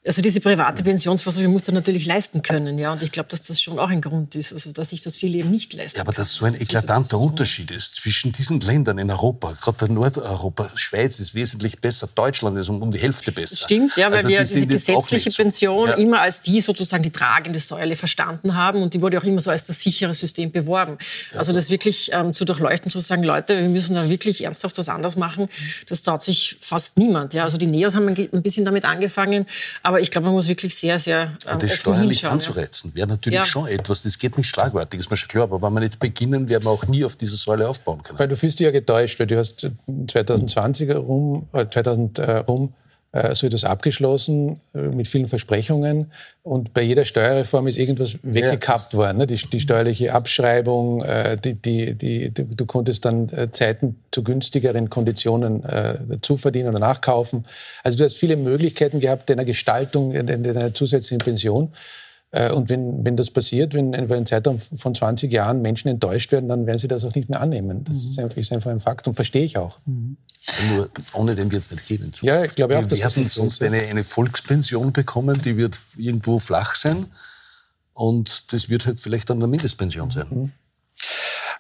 Also diese private Pensionsvorsorge muss er natürlich leisten können, ja. Und ich glaube, dass das schon auch ein Grund ist, also dass sich das viele eben nicht leisten.
Ja, aber dass so ein eklatanter also, Unterschied ist zwischen diesen Ländern in Europa, gerade der Nordeuropa, Schweiz ist wesentlich besser, Deutschland ist um, um die Hälfte besser.
Stimmt, ja, weil also wir diese gesetzliche Pension ja. immer als die sozusagen die tragende Säule verstanden haben und die wurde auch immer so als das sichere System beworben. Ja. Also das wirklich ähm, zu durchleuchten, zu sagen, Leute, wir müssen da wirklich ernsthaft was anderes machen, das traut sich fast niemand. Ja, also die Neos haben ein bisschen damit angefangen, aber ich glaube, man muss wirklich sehr, sehr.
Ähm, das steuerlich anzureizen wäre natürlich ja. schon etwas. Das geht nicht schlagwärtig, ist mir schon klar. Aber wenn wir nicht beginnen, werden wir auch nie auf diese Säule aufbauen können.
Weil du fühlst dich ja getäuscht, weil du hast 2020 rum, äh, 2000 äh, rum so etwas abgeschlossen äh, mit vielen Versprechungen. Und bei jeder Steuerreform ist irgendwas weggekappt ja, worden. Ne? Die, die, steuerliche Abschreibung, äh, die, die, die, du konntest dann Zeiten zu günstigeren Konditionen dazu verdienen oder nachkaufen. Also du hast viele Möglichkeiten gehabt deiner Gestaltung, deiner zusätzlichen Pension. Und wenn, wenn das passiert, wenn über einen Zeitraum von 20 Jahren Menschen enttäuscht werden, dann werden sie das auch nicht mehr annehmen. Das mhm. ist, einfach, ist, einfach, ein Fakt und verstehe ich auch. Mhm.
Nur ohne den wird es nicht gehen.
Ja, ich glaube auch.
Wir werden sonst eine, eine Volkspension bekommen, die wird irgendwo flach sein. Und das wird halt vielleicht dann eine Mindestpension sein. Mhm.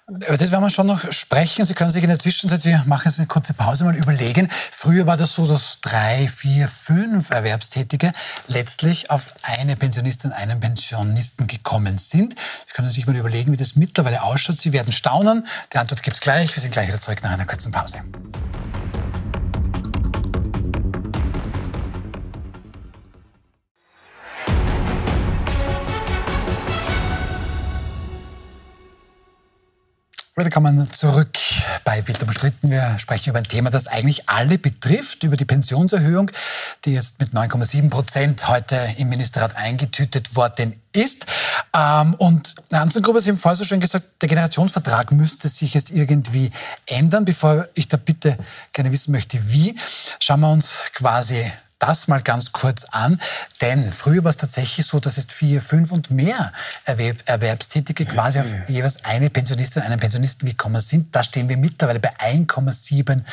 Über das werden wir schon noch sprechen. Sie können sich in der Zwischenzeit, wir machen jetzt eine kurze Pause, mal überlegen. Früher war das so, dass drei, vier, fünf Erwerbstätige letztlich auf eine Pensionistin, einen Pensionisten gekommen sind. Sie können sich mal überlegen, wie das mittlerweile ausschaut. Sie werden staunen. Die Antwort gibt es gleich. Wir sind gleich wieder zurück nach einer kurzen Pause. Willkommen zurück bei Bild umstritten. Wir sprechen über ein Thema, das eigentlich alle betrifft, über die Pensionserhöhung, die jetzt mit 9,7 Prozent heute im Ministerrat eingetütet worden ist. Ähm, und Hansen Gruber, Sie haben vorher so schön gesagt, der Generationsvertrag müsste sich jetzt irgendwie ändern. Bevor ich da bitte gerne wissen möchte, wie, schauen wir uns quasi das mal ganz kurz an. Denn früher war es tatsächlich so, dass es vier, fünf und mehr Erwerb Erwerbstätige quasi auf jeweils eine Pensionistin, einen Pensionisten gekommen sind. Da stehen wir mittlerweile bei 1,7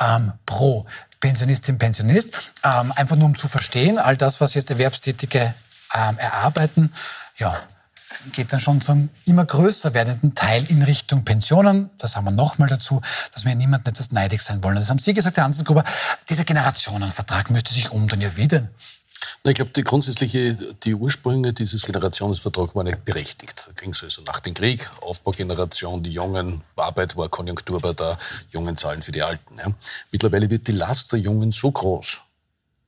ähm, pro Pensionistin, Pensionist. Ähm, einfach nur um zu verstehen, all das, was jetzt Erwerbstätige ähm, erarbeiten, ja, geht dann schon zum immer größer werdenden Teil in Richtung Pensionen. Das haben wir nochmal dazu, dass wir niemandem etwas neidig sein wollen. Das haben Sie gesagt, Herr Hansengruber, dieser Generationenvertrag müsste sich umdrehen. Ja, wie?
Ich glaube, die grundsätzliche, die Ursprünge dieses Generationsvertrags waren nicht berechtigt. Da ging es also nach dem Krieg, Aufbaugeneration, die Jungen, Arbeit war, Konjunktur war da, Jungen zahlen für die Alten. Ja. Mittlerweile wird die Last der Jungen so groß,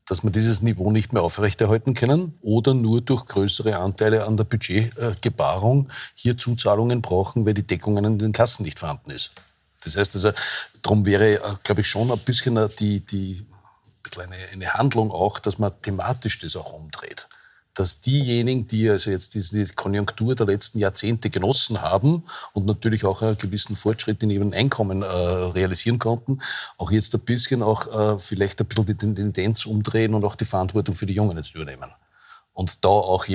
dass wir dieses Niveau nicht mehr aufrechterhalten können oder nur durch größere Anteile an der Budgetgebarung hier Zuzahlungen brauchen, weil die Deckung in den Kassen nicht vorhanden ist. Das heißt also, darum wäre, äh, glaube ich, schon ein bisschen die, die eine, eine Handlung auch, dass man thematisch das auch umdreht dass diejenigen, die also jetzt diese Konjunktur der letzten Jahrzehnte genossen haben und natürlich auch einen gewissen Fortschritt in ihrem Einkommen äh, realisieren konnten, auch jetzt ein bisschen auch äh, vielleicht ein bisschen die Tendenz umdrehen und auch die Verantwortung für die Jungen jetzt übernehmen. Und da auch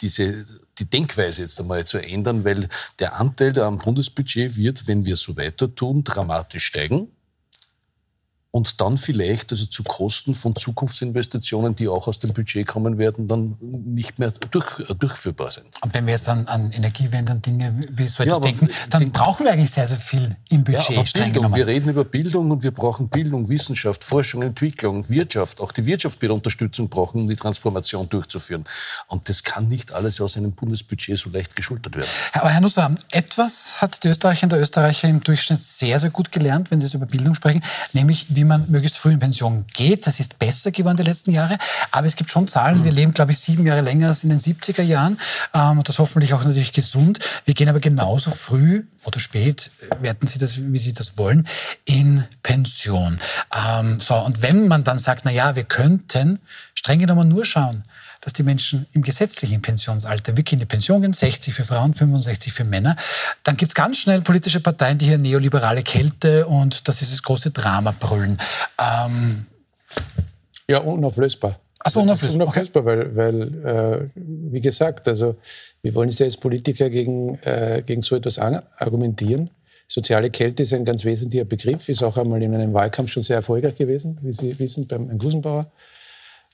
diese, die Denkweise jetzt einmal zu ändern, weil der Anteil am Bundesbudget wird, wenn wir so weiter tun, dramatisch steigen und dann vielleicht also zu Kosten von Zukunftsinvestitionen, die auch aus dem Budget kommen werden, dann nicht mehr durch, äh, durchführbar sind.
Und wenn wir jetzt an, an Energiewende und Dinge wie solches ja, denken, dann denk, brauchen wir eigentlich sehr, sehr viel im Budget. Ja,
Bildung, wir reden über Bildung und wir brauchen Bildung, Wissenschaft, Forschung, Entwicklung, Wirtschaft. Auch die Wirtschaft wird Unterstützung brauchen, um die Transformation durchzuführen. Und das kann nicht alles aus einem Bundesbudget so leicht geschultert werden.
Aber Herr Nusser, etwas hat die Österreicher und der Österreicher im Durchschnitt sehr, sehr gut gelernt, wenn Sie über Bildung sprechen, nämlich wie wie man möglichst früh in Pension geht. Das ist besser geworden die letzten Jahre. Aber es gibt schon Zahlen. Wir leben, glaube ich, sieben Jahre länger als in den 70er Jahren. Ähm, und das hoffentlich auch natürlich gesund. Wir gehen aber genauso früh oder spät, werten Sie das, wie Sie das wollen, in Pension. Ähm, so, und wenn man dann sagt, na ja, wir könnten streng genommen nur schauen, dass die Menschen im gesetzlichen Pensionsalter wirklich in die Pension gehen, 60 für Frauen, 65 für Männer. Dann gibt es ganz schnell politische Parteien, die hier neoliberale Kälte und das ist das große Drama brüllen. Ähm
ja, unauflösbar.
Also unauflösbar.
Unauflösbar, okay. weil, weil äh, wie gesagt, also wir wollen ja als Politiker gegen, äh, gegen so etwas argumentieren. Soziale Kälte ist ein ganz wesentlicher Begriff, ist auch einmal in einem Wahlkampf schon sehr erfolgreich gewesen, wie Sie wissen, beim Gusenbauer.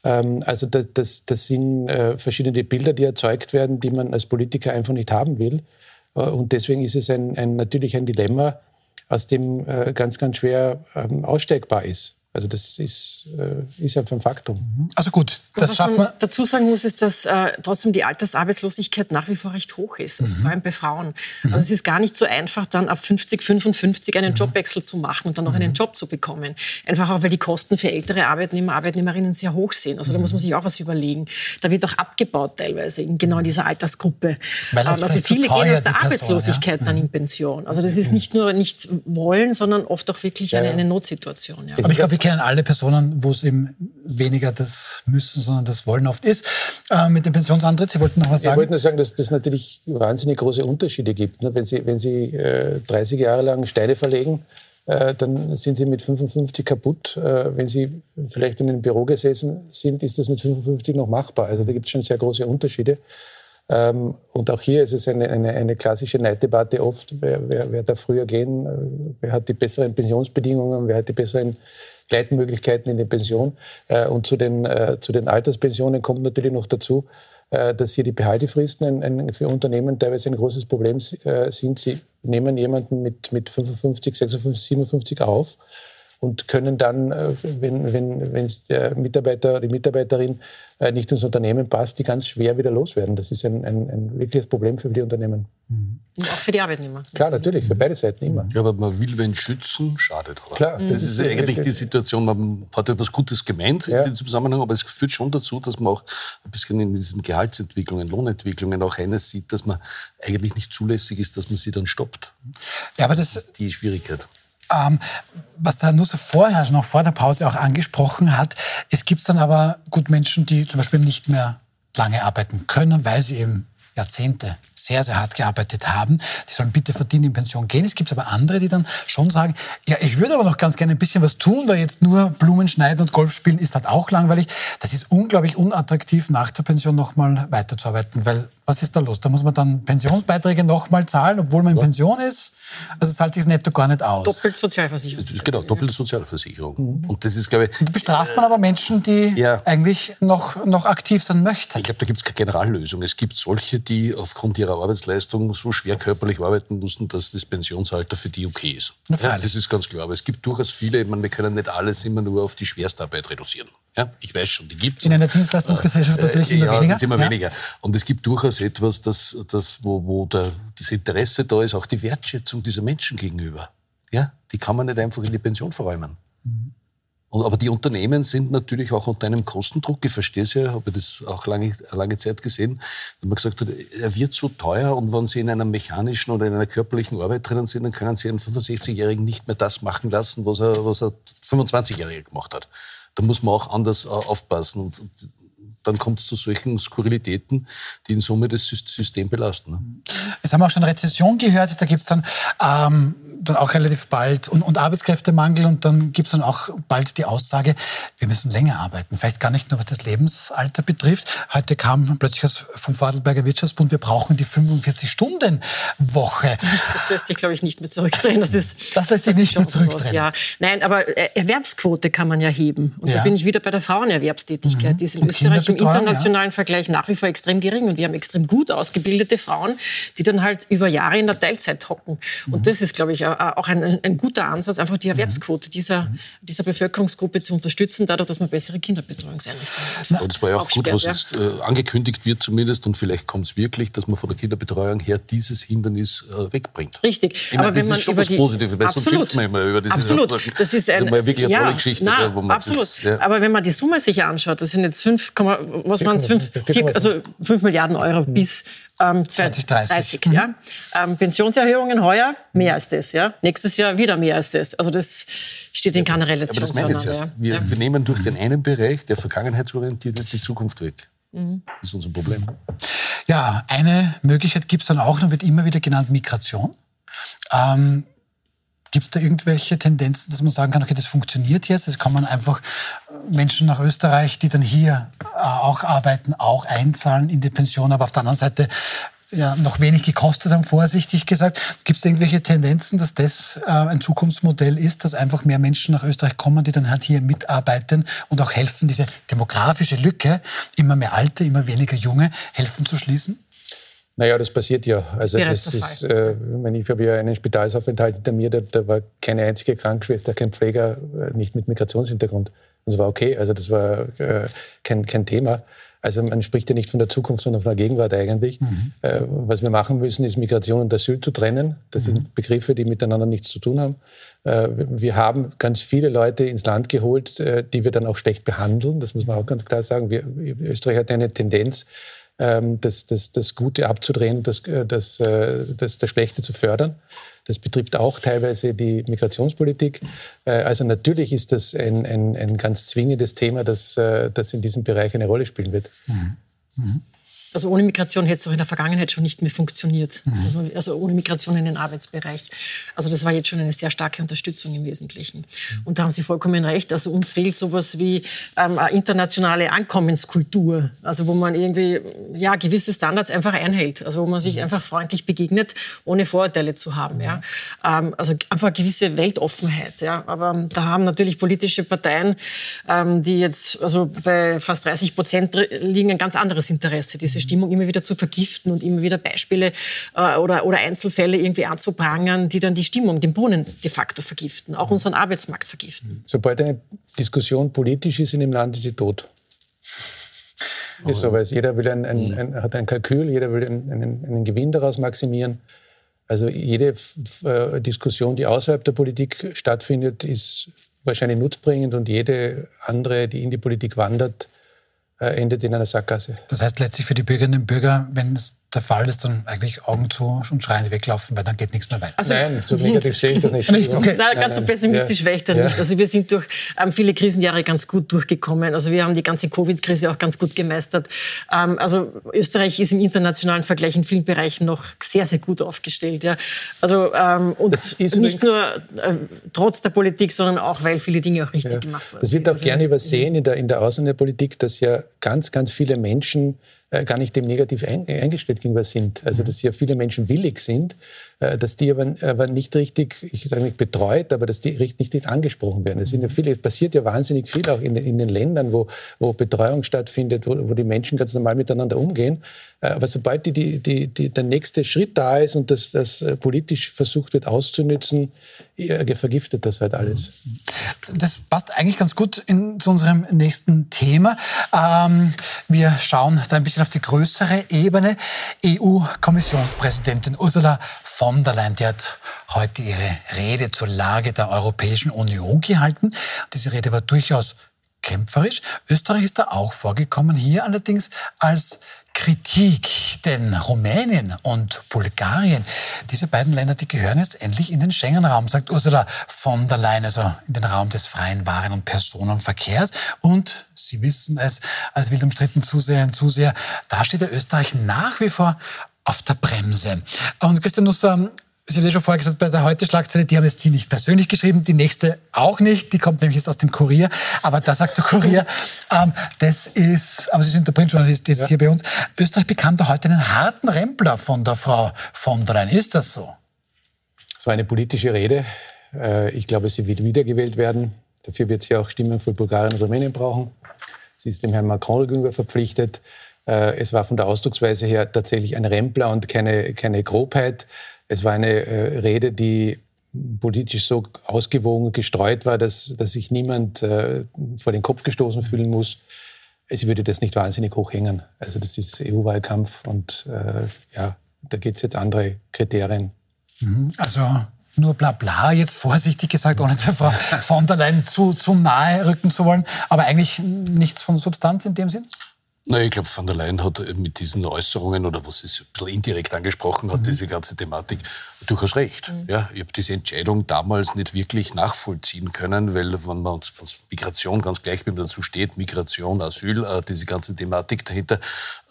Ähm, also das, das, das sind äh, verschiedene Bilder, die erzeugt werden, die man als Politiker einfach nicht haben will. Äh, und deswegen ist es ein, ein, natürlich ein Dilemma, aus dem äh, ganz, ganz schwer ähm, aussteigbar ist. Also das ist, äh, ist einfach ein Faktum.
Mhm. Also gut,
das was man dazu sagen muss, ist, dass äh, trotzdem die Altersarbeitslosigkeit nach wie vor recht hoch ist, also mhm. vor allem bei Frauen. Mhm. Also es ist gar nicht so einfach, dann ab 50, 55 einen mhm. Jobwechsel zu machen und dann noch einen mhm. Job zu bekommen. Einfach auch, weil die Kosten für ältere Arbeitnehmer, Arbeitnehmerinnen sehr hoch sind. Also da muss man sich auch was überlegen. Da wird auch abgebaut teilweise, in genau in dieser Altersgruppe. Weil ähm, also viele gehen aus der Arbeitslosigkeit ja? dann in Pension. Also das ist nicht nur nicht wollen, sondern oft auch wirklich eine, eine Notsituation.
Ja. Aber ich glaube, kennen alle Personen, wo es eben weniger das Müssen, sondern das Wollen oft ist. Äh, mit dem Pensionsantritt, Sie wollten noch was sagen?
Ich wollte nur sagen, dass es natürlich wahnsinnig große Unterschiede gibt. Ne? Wenn Sie, wenn Sie äh, 30 Jahre lang Steine verlegen, äh, dann sind Sie mit 55 kaputt. Äh, wenn Sie vielleicht in einem Büro gesessen sind, ist das mit 55 noch machbar. Also da gibt es schon sehr große Unterschiede. Ähm, und auch hier ist es eine, eine, eine klassische Neiddebatte oft, wer, wer, wer darf früher gehen, wer hat die besseren Pensionsbedingungen, wer hat die besseren Gleitmöglichkeiten in die Pension. Äh, und zu den, äh, zu den Alterspensionen kommt natürlich noch dazu, äh, dass hier die Behaltefristen ein, ein, für Unternehmen teilweise ein großes Problem sind. Sie nehmen jemanden mit, mit 55, 56, 57 auf und können dann, wenn, wenn, wenn der Mitarbeiter oder die Mitarbeiterin äh, nicht ins Unternehmen passt, die ganz schwer wieder loswerden. Das ist ein, ein, ein wirkliches Problem für die Unternehmen.
Mhm. Und auch für die Arbeitnehmer.
Klar, natürlich, für beide Seiten immer.
Ja, aber man will wen schützen, schadet aber. Klar. Das ist eigentlich die Situation, man hat etwas Gutes gemeint ja. in diesem Zusammenhang, aber es führt schon dazu, dass man auch ein bisschen in diesen Gehaltsentwicklungen, Lohnentwicklungen auch eines sieht, dass man eigentlich nicht zulässig ist, dass man sie dann stoppt.
Ja, aber das,
das ist die Schwierigkeit.
Ähm, was der Nusser vorher, noch vor der Pause auch angesprochen hat, es gibt dann aber gut Menschen, die zum Beispiel nicht mehr lange arbeiten können, weil sie eben Jahrzehnte sehr, sehr hart gearbeitet haben. Die sollen bitte verdient in Pension gehen. Es gibt aber andere, die dann schon sagen, ja, ich würde aber noch ganz gerne ein bisschen was tun, weil jetzt nur Blumen schneiden und Golf spielen ist halt auch langweilig. Das ist unglaublich unattraktiv, nach der Pension nochmal weiterzuarbeiten, weil was ist da los? Da muss man dann Pensionsbeiträge nochmal zahlen, obwohl man in Pension ist. Also zahlt sich netto gar nicht aus.
Doppelt Sozialversicherung.
Genau, doppelte Sozialversicherung. Mhm. Und das ist, glaube ich.
Und da bestraft man aber Menschen, die ja. eigentlich noch, noch aktiv sein möchten.
Ich glaube, da gibt es keine Generallösung. Es gibt solche, die aufgrund ihrer Arbeitsleistung so schwer körperlich arbeiten mussten, dass das Pensionsalter für die okay ist. Ja, das ist ganz klar. Aber es gibt durchaus viele, ich meine, wir können nicht alles immer nur auf die Schwerstarbeit reduzieren. Ja, ich weiß schon, die gibt es.
In einer Dienstleistungsgesellschaft natürlich
äh,
immer
ja,
weniger.
immer ja. weniger. Und es gibt durchaus etwas, das, das, wo, wo der, das Interesse da ist, auch die Wertschätzung dieser Menschen gegenüber. Ja, die kann man nicht einfach in die Pension verräumen. Mhm. Aber die Unternehmen sind natürlich auch unter einem Kostendruck. Ich verstehe es ja, habe das auch lange, lange Zeit gesehen, wenn man gesagt hat, er wird so teuer und wenn Sie in einer mechanischen oder in einer körperlichen Arbeit drinnen sind, dann können Sie einen 65-Jährigen nicht mehr das machen lassen, was er, was er 25-Jährige gemacht hat. Da muss man auch anders äh, aufpassen. Und, dann kommt es zu solchen Skurrilitäten, die in Summe das System belasten. Ne?
Jetzt haben wir auch schon Rezession gehört, da gibt es dann, ähm, dann auch relativ bald und, und Arbeitskräftemangel und dann gibt es dann auch bald die Aussage, wir müssen länger arbeiten. Vielleicht gar nicht nur, was das Lebensalter betrifft. Heute kam plötzlich vom Vorarlberger Wirtschaftsbund, wir brauchen die 45-Stunden-Woche.
Das lässt sich, glaube ich, nicht mehr zurückdrehen. Das, ist,
das lässt sich nicht mehr zurückdrehen.
ja. Nein, aber Erwerbsquote kann man ja heben. Und ja. da bin ich wieder bei der Frauenerwerbstätigkeit. Mhm. Die ist in und Österreich im internationalen ja. Vergleich nach wie vor extrem gering. Und wir haben extrem gut ausgebildete Frauen, die dann halt über Jahre in der Teilzeit hocken. Mhm. Und das ist, glaube ich, auch ein, ein, guter Ansatz, einfach die Erwerbsquote dieser, mhm. dieser Bevölkerungsgruppe zu unterstützen, dadurch, dass man bessere Kinderbetreuungseinrichtungen
hat. Das war ja auch gut, was jetzt äh, angekündigt wird zumindest. Und vielleicht kommt es wirklich, dass man von der Kinderbetreuung her dieses Hindernis äh, wegbringt.
Richtig.
Ich meine, das ist schon was Positives, weil sonst schimpft man immer über diese
absolut. Sachen. Das ist, ein,
das ist mal wirklich eine ja, tolle Geschichte.
Na, absolut. Das, ja. Aber wenn man die Summe sich anschaut, das sind jetzt 5, was waren es, 5, also 5 Milliarden Euro mhm. bis ähm, 2030. Mhm. Ja? Ähm, Pensionserhöhungen heuer mehr als das. Ja? Nächstes Jahr wieder mehr als das. Also das steht in keiner Relation.
Aber das meine ich jetzt. Wir, ja. wir nehmen durch den einen Bereich, der vergangenheitsorientiert wird, die Zukunft weg. Mhm. Das ist unser Problem.
Ja, eine Möglichkeit gibt es dann auch, noch, wird immer wieder genannt Migration. Ähm, Gibt es da irgendwelche Tendenzen, dass man sagen kann, okay, das funktioniert jetzt, es kommen einfach Menschen nach Österreich, die dann hier äh, auch arbeiten, auch einzahlen in die Pension, aber auf der anderen Seite ja, noch wenig gekostet haben, vorsichtig gesagt. Gibt es irgendwelche Tendenzen, dass das äh, ein Zukunftsmodell ist, dass einfach mehr Menschen nach Österreich kommen, die dann halt hier mitarbeiten und auch helfen, diese demografische Lücke, immer mehr Alte, immer weniger Junge, helfen zu schließen?
Naja, das passiert ja. Also ja, das ist, äh, ich, meine, ich habe ja einen Spitalsaufenthalt hinter mir, da, da, war keine einzige Krankenschwester, kein Pfleger, äh, nicht mit Migrationshintergrund. Das war okay, also das war äh, kein, kein Thema. Also man spricht ja nicht von der Zukunft, sondern von der Gegenwart eigentlich. Mhm. Äh, was wir machen müssen, ist Migration und Asyl zu trennen. Das mhm. sind Begriffe, die miteinander nichts zu tun haben. Äh, wir haben ganz viele Leute ins Land geholt, äh, die wir dann auch schlecht behandeln. Das muss man auch ganz klar sagen. Wir, Österreich hat eine Tendenz, das, das, das Gute abzudrehen, das, äh, das, äh, das, das Schlechte zu fördern. Das betrifft auch teilweise die Migrationspolitik. Äh, also natürlich ist das ein, ein, ein ganz zwingendes Thema, das, das in diesem Bereich eine Rolle spielen wird. Mhm.
Mhm. Also ohne Migration hätte es auch in der Vergangenheit schon nicht mehr funktioniert. Mhm. Also ohne Migration in den Arbeitsbereich. Also das war jetzt schon eine sehr starke Unterstützung im Wesentlichen. Mhm. Und da haben Sie vollkommen recht. Also uns fehlt sowas wie ähm, eine internationale Ankommenskultur. Also wo man irgendwie ja, gewisse Standards einfach einhält. Also wo man sich mhm. einfach freundlich begegnet, ohne Vorurteile zu haben. Ja. Ähm, also einfach eine gewisse Weltoffenheit. Ja. Aber da haben natürlich politische Parteien, ähm, die jetzt also bei fast 30 Prozent liegen, ein ganz anderes Interesse. Diese Stimmung immer wieder zu vergiften und immer wieder Beispiele äh, oder, oder Einzelfälle irgendwie anzuprangern, die dann die Stimmung, den Brunnen de facto vergiften, auch unseren Arbeitsmarkt vergiften.
Sobald eine Diskussion politisch ist in dem Land, ist sie tot. Ist so, weil jeder will ein, ein, ein, hat ein Kalkül, jeder will einen, einen Gewinn daraus maximieren. Also jede äh, Diskussion, die außerhalb der Politik stattfindet, ist wahrscheinlich nutzbringend und jede andere, die in die Politik wandert, äh, endet in einer Sackgasse.
Das heißt letztlich für die Bürgerinnen und Bürger, wenn es der Fall ist, dann eigentlich Augen zu und schreien sie weglaufen, weil dann geht nichts mehr weiter.
Also, nein, so negativ sehe ich das nicht.
nicht okay.
Nein, ganz so pessimistisch ja. wäre ich da nicht. Also wir sind durch ähm, viele Krisenjahre ganz gut durchgekommen. Also wir haben die ganze Covid-Krise auch ganz gut gemeistert. Ähm, also Österreich ist im internationalen Vergleich in vielen Bereichen noch sehr, sehr gut aufgestellt. Ja. Also ähm, und nicht nur äh, trotz der Politik, sondern auch, weil viele Dinge auch richtig ja. gemacht wurden.
Das wird auch also, gerne übersehen in der, in der Außenpolitik, dass ja ganz, ganz viele Menschen äh, gar nicht dem negativ eingestellt gegenüber sind. Also dass ja viele Menschen willig sind, dass die aber, aber nicht richtig, ich sage nicht betreut, aber dass die nicht richtig angesprochen werden. Es, sind ja viele, es passiert ja wahnsinnig viel auch in, in den Ländern, wo, wo Betreuung stattfindet, wo, wo, die Menschen ganz normal miteinander umgehen. Äh, aber sobald die, die, die, die, der nächste Schritt da ist und das, das äh, politisch versucht wird auszunützen, vergiftet das halt alles.
Das passt eigentlich ganz gut in, zu unserem nächsten Thema. Ähm, wir schauen da ein bisschen auf die größere Ebene. EU-Kommissionspräsidentin Ursula von der Leyen, die hat heute ihre Rede zur Lage der Europäischen Union gehalten. Diese Rede war durchaus kämpferisch. Österreich ist da auch vorgekommen, hier allerdings als Kritik, denn Rumänien und Bulgarien, diese beiden Länder, die gehören jetzt endlich in den Schengen-Raum, sagt Ursula von der Leyen, also in den Raum des freien Waren- und Personenverkehrs. Und Sie wissen es als wild umstritten Zuseher und Zuseher, da steht der Österreich nach wie vor auf der Bremse. Und Christian Nusser, Sie haben ja schon vorher gesagt, bei der Heute-Schlagzeile, die haben jetzt Sie nicht persönlich geschrieben, die nächste auch nicht, die kommt nämlich jetzt aus dem Kurier. Aber da sagt der Kurier, *laughs* ähm, das ist, aber Sie sind der Printjournalist jetzt ja. hier bei uns. Österreich bekam da heute einen harten Rempler von der Frau von der Leyen. Ist das so?
Es war eine politische Rede. Äh, ich glaube, sie wird wiedergewählt werden. Dafür wird sie auch Stimmen von Bulgarien und Rumänien brauchen. Sie ist dem Herrn Macron gegenüber verpflichtet. Äh, es war von der Ausdrucksweise her tatsächlich ein Rempler und keine, keine Grobheit. Es war eine äh, Rede, die politisch so ausgewogen gestreut war, dass, dass sich niemand äh, vor den Kopf gestoßen fühlen muss. Es würde das nicht wahnsinnig hoch hängen. Also das ist EU-Wahlkampf und äh, ja, da gibt es jetzt andere Kriterien.
Mhm. Also nur bla bla, jetzt vorsichtig gesagt, ohne der Frau von der Leyen zu, zu nahe rücken zu wollen, aber eigentlich nichts von Substanz in dem Sinn?
Na, ich glaube, von der Leyen hat mit diesen Äußerungen oder was es ein bisschen indirekt angesprochen hat, mhm. diese ganze Thematik, durchaus recht. Mhm. Ja, ich habe diese Entscheidung damals nicht wirklich nachvollziehen können, weil wenn man uns Migration ganz gleich, wie man dazu steht, Migration, Asyl, äh, diese ganze Thematik dahinter,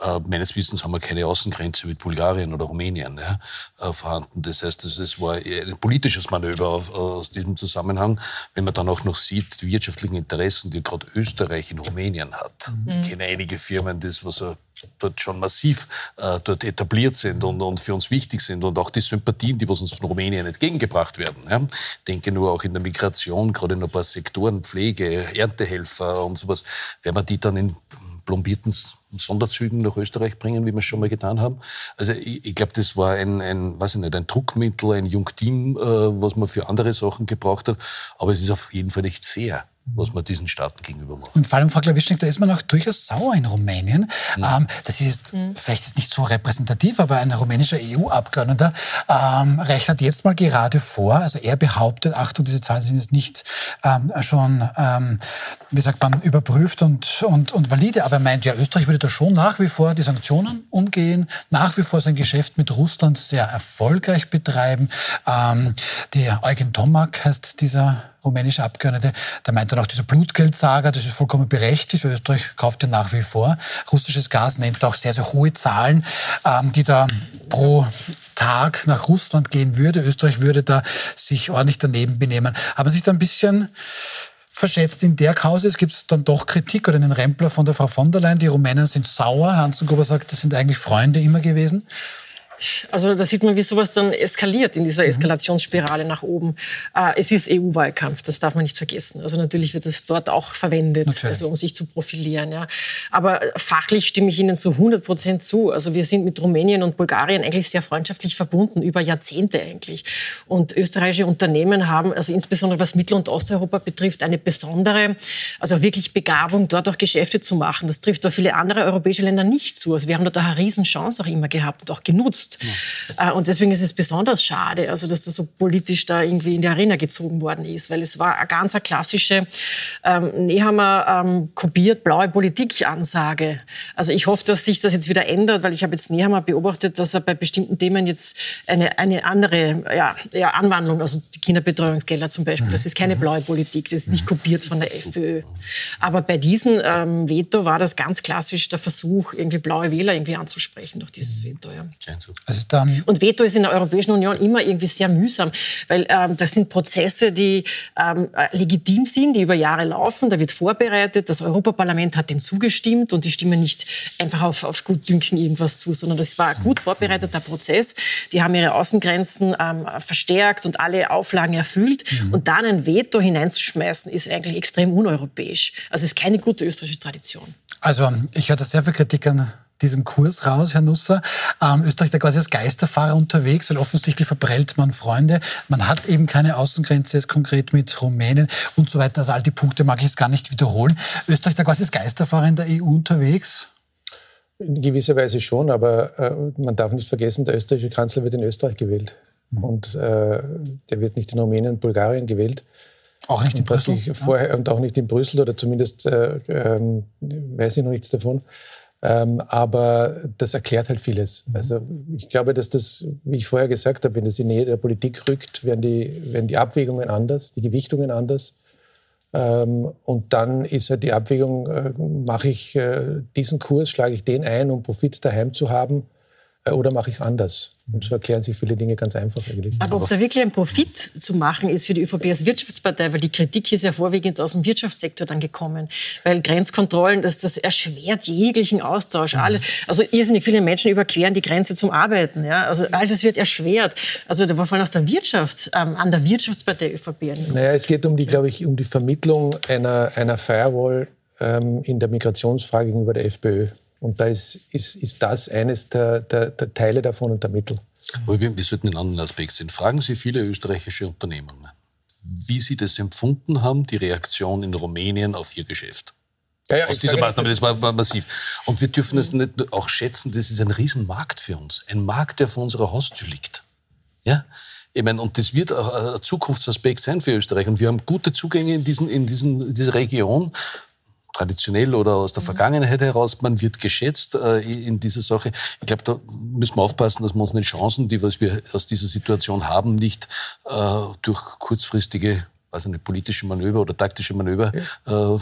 äh, meines Wissens haben wir keine Außengrenze mit Bulgarien oder Rumänien ja, äh, vorhanden. Das heißt, es war ein politisches Manöver auf, aus diesem Zusammenhang, wenn man dann auch noch sieht, die wirtschaftlichen Interessen, die gerade Österreich in Rumänien hat. Mhm. Ich kenne einige Firmen, Firmen, das, was dort schon massiv äh, dort etabliert sind und, und für uns wichtig sind und auch die Sympathien, die was uns von Rumänien entgegengebracht werden. Ja. Denke nur auch in der Migration, gerade in ein paar Sektoren, Pflege, Erntehelfer und sowas, werden wir die dann in plombierten Sonderzügen nach Österreich bringen, wie wir es schon mal getan haben. Also ich, ich glaube, das war ein, ein, weiß ich nicht, ein Druckmittel, ein Jungteam, äh, was man für andere Sachen gebraucht hat. Aber es ist auf jeden Fall nicht fair was man diesen Staaten gegenüber macht.
Und vor allem, Frau Klawischnik, da ist man auch durchaus sauer in Rumänien. Mhm. Ähm, das ist mhm. vielleicht ist nicht so repräsentativ, aber ein rumänischer EU-Abgeordneter ähm, rechnet jetzt mal gerade vor, also er behauptet, Achtung, diese Zahlen sind jetzt nicht ähm, schon, ähm, wie sagt man, überprüft und, und, und valide, aber er meint, ja, Österreich würde da schon nach wie vor die Sanktionen umgehen, nach wie vor sein Geschäft mit Russland sehr erfolgreich betreiben. Ähm, der Eugen Tomak heißt dieser rumänische Abgeordnete, der meint dann auch dieser Blutgeldsager, das ist vollkommen berechtigt, Österreich kauft ja nach wie vor. Russisches Gas nennt auch sehr, sehr hohe Zahlen, ähm, die da pro Tag nach Russland gehen würde. Österreich würde da sich ordentlich daneben benehmen. Aber sich da ein bisschen verschätzt in der Kause. Es gibt dann doch Kritik oder einen Rempler von der Frau von der Leyen. Die Rumänen sind sauer. Hans Gruber sagt, das sind eigentlich Freunde immer gewesen.
Also da sieht man, wie sowas dann eskaliert in dieser mhm. Eskalationsspirale nach oben. Äh, es ist EU-Wahlkampf, das darf man nicht vergessen. Also natürlich wird es dort auch verwendet, also um sich zu profilieren. Ja. Aber fachlich stimme ich Ihnen zu 100 Prozent zu. Also wir sind mit Rumänien und Bulgarien eigentlich sehr freundschaftlich verbunden, über Jahrzehnte eigentlich. Und österreichische Unternehmen haben, also insbesondere was Mittel- und Osteuropa betrifft, eine besondere, also wirklich Begabung, dort auch Geschäfte zu machen. Das trifft auf viele andere europäische Länder nicht zu. Also wir haben dort eine Riesenchance auch immer gehabt und auch genutzt. Ja. Äh, und deswegen ist es besonders schade, also dass das so politisch da irgendwie in die Arena gezogen worden ist, weil es war eine ganz eine klassische ähm, Nehammer ähm, kopiert blaue Politik-Ansage. Also ich hoffe, dass sich das jetzt wieder ändert, weil ich habe jetzt Nehammer beobachtet, dass er bei bestimmten Themen jetzt eine, eine andere ja, ja, Anwandlung, also die Kinderbetreuungsgelder zum Beispiel, das ist keine mhm. blaue Politik, das ist nicht kopiert von der FPÖ. Aber bei diesem ähm, Veto war das ganz klassisch der Versuch, irgendwie blaue Wähler irgendwie anzusprechen durch dieses mhm. Veto. Ja. Also und Veto ist in der Europäischen Union immer irgendwie sehr mühsam, weil ähm, das sind Prozesse, die ähm, legitim sind, die über Jahre laufen. Da wird vorbereitet. Das Europaparlament hat dem zugestimmt und die stimmen nicht einfach auf, auf Gutdünken irgendwas zu, sondern das war ein gut vorbereiteter Prozess. Die haben ihre Außengrenzen ähm, verstärkt und alle Auflagen erfüllt. Mhm. Und dann ein Veto hineinzuschmeißen, ist eigentlich extrem uneuropäisch. Also es ist keine gute österreichische Tradition.
Also ich hatte sehr viel Kritik an diesem Kurs raus, Herr Nusser. Ähm, Österreich da quasi als Geisterfahrer unterwegs, weil offensichtlich verprellt man Freunde. Man hat eben keine Außengrenze, jetzt konkret mit Rumänien und so weiter. Also all die Punkte mag ich jetzt gar nicht wiederholen. Österreich da quasi als Geisterfahrer in der EU unterwegs.
In gewisser Weise schon, aber äh, man darf nicht vergessen, der österreichische Kanzler wird in Österreich gewählt. Mhm. Und äh, der wird nicht in Rumänien und Bulgarien gewählt.
Auch nicht in Brüssel?
Vorher, ja. Und auch nicht in Brüssel oder zumindest äh, äh, weiß ich noch nichts davon. Ähm, aber das erklärt halt vieles. Also ich glaube, dass das, wie ich vorher gesagt habe, wenn das in die Nähe der Politik rückt, werden die, werden die Abwägungen anders, die Gewichtungen anders. Ähm, und dann ist halt die Abwägung, äh, mache ich äh, diesen Kurs, schlage ich den ein, um Profit daheim zu haben, oder mache ich es anders? Und so erklären sich viele Dinge ganz einfach eigentlich.
Aber ob da wirklich ein Profit zu machen ist für die ÖVP als Wirtschaftspartei, weil die Kritik ist ja vorwiegend aus dem Wirtschaftssektor dann gekommen. Weil Grenzkontrollen, das, das erschwert jeglichen Austausch. Alle, also irrsinnig viele Menschen überqueren die Grenze zum Arbeiten. Ja? Also all das wird erschwert. Also da war vor allem aus der Wirtschaft, ähm, an der Wirtschaftspartei ÖVP.
Naja, es geht um die, glaube ich, um die Vermittlung einer, einer Firewall ähm, in der Migrationsfrage gegenüber der FPÖ. Und da ist, ist, ist das eines der, der, der Teile davon und der Mittel.
Aber wir, sollten einen anderen Aspekt sehen. Fragen Sie viele österreichische Unternehmen, wie sie das empfunden haben, die Reaktion in Rumänien auf ihr Geschäft. Ja, ja, Aus dieser Maßnahme, das, das war massiv. Und wir dürfen es nicht auch schätzen, das ist ein Riesenmarkt für uns. Ein Markt, der vor unserer Haustür liegt. Ja? Ich meine, und das wird auch ein Zukunftsaspekt sein für Österreich. Und wir haben gute Zugänge in, diesen, in, diesen, in dieser Region traditionell oder aus der mhm. Vergangenheit heraus, man wird geschätzt äh, in dieser Sache. Ich glaube, da müssen wir aufpassen, dass wir uns nicht Chancen, die was wir aus dieser Situation haben, nicht äh, durch kurzfristige also eine politische Manöver oder taktische Manöver ja. äh,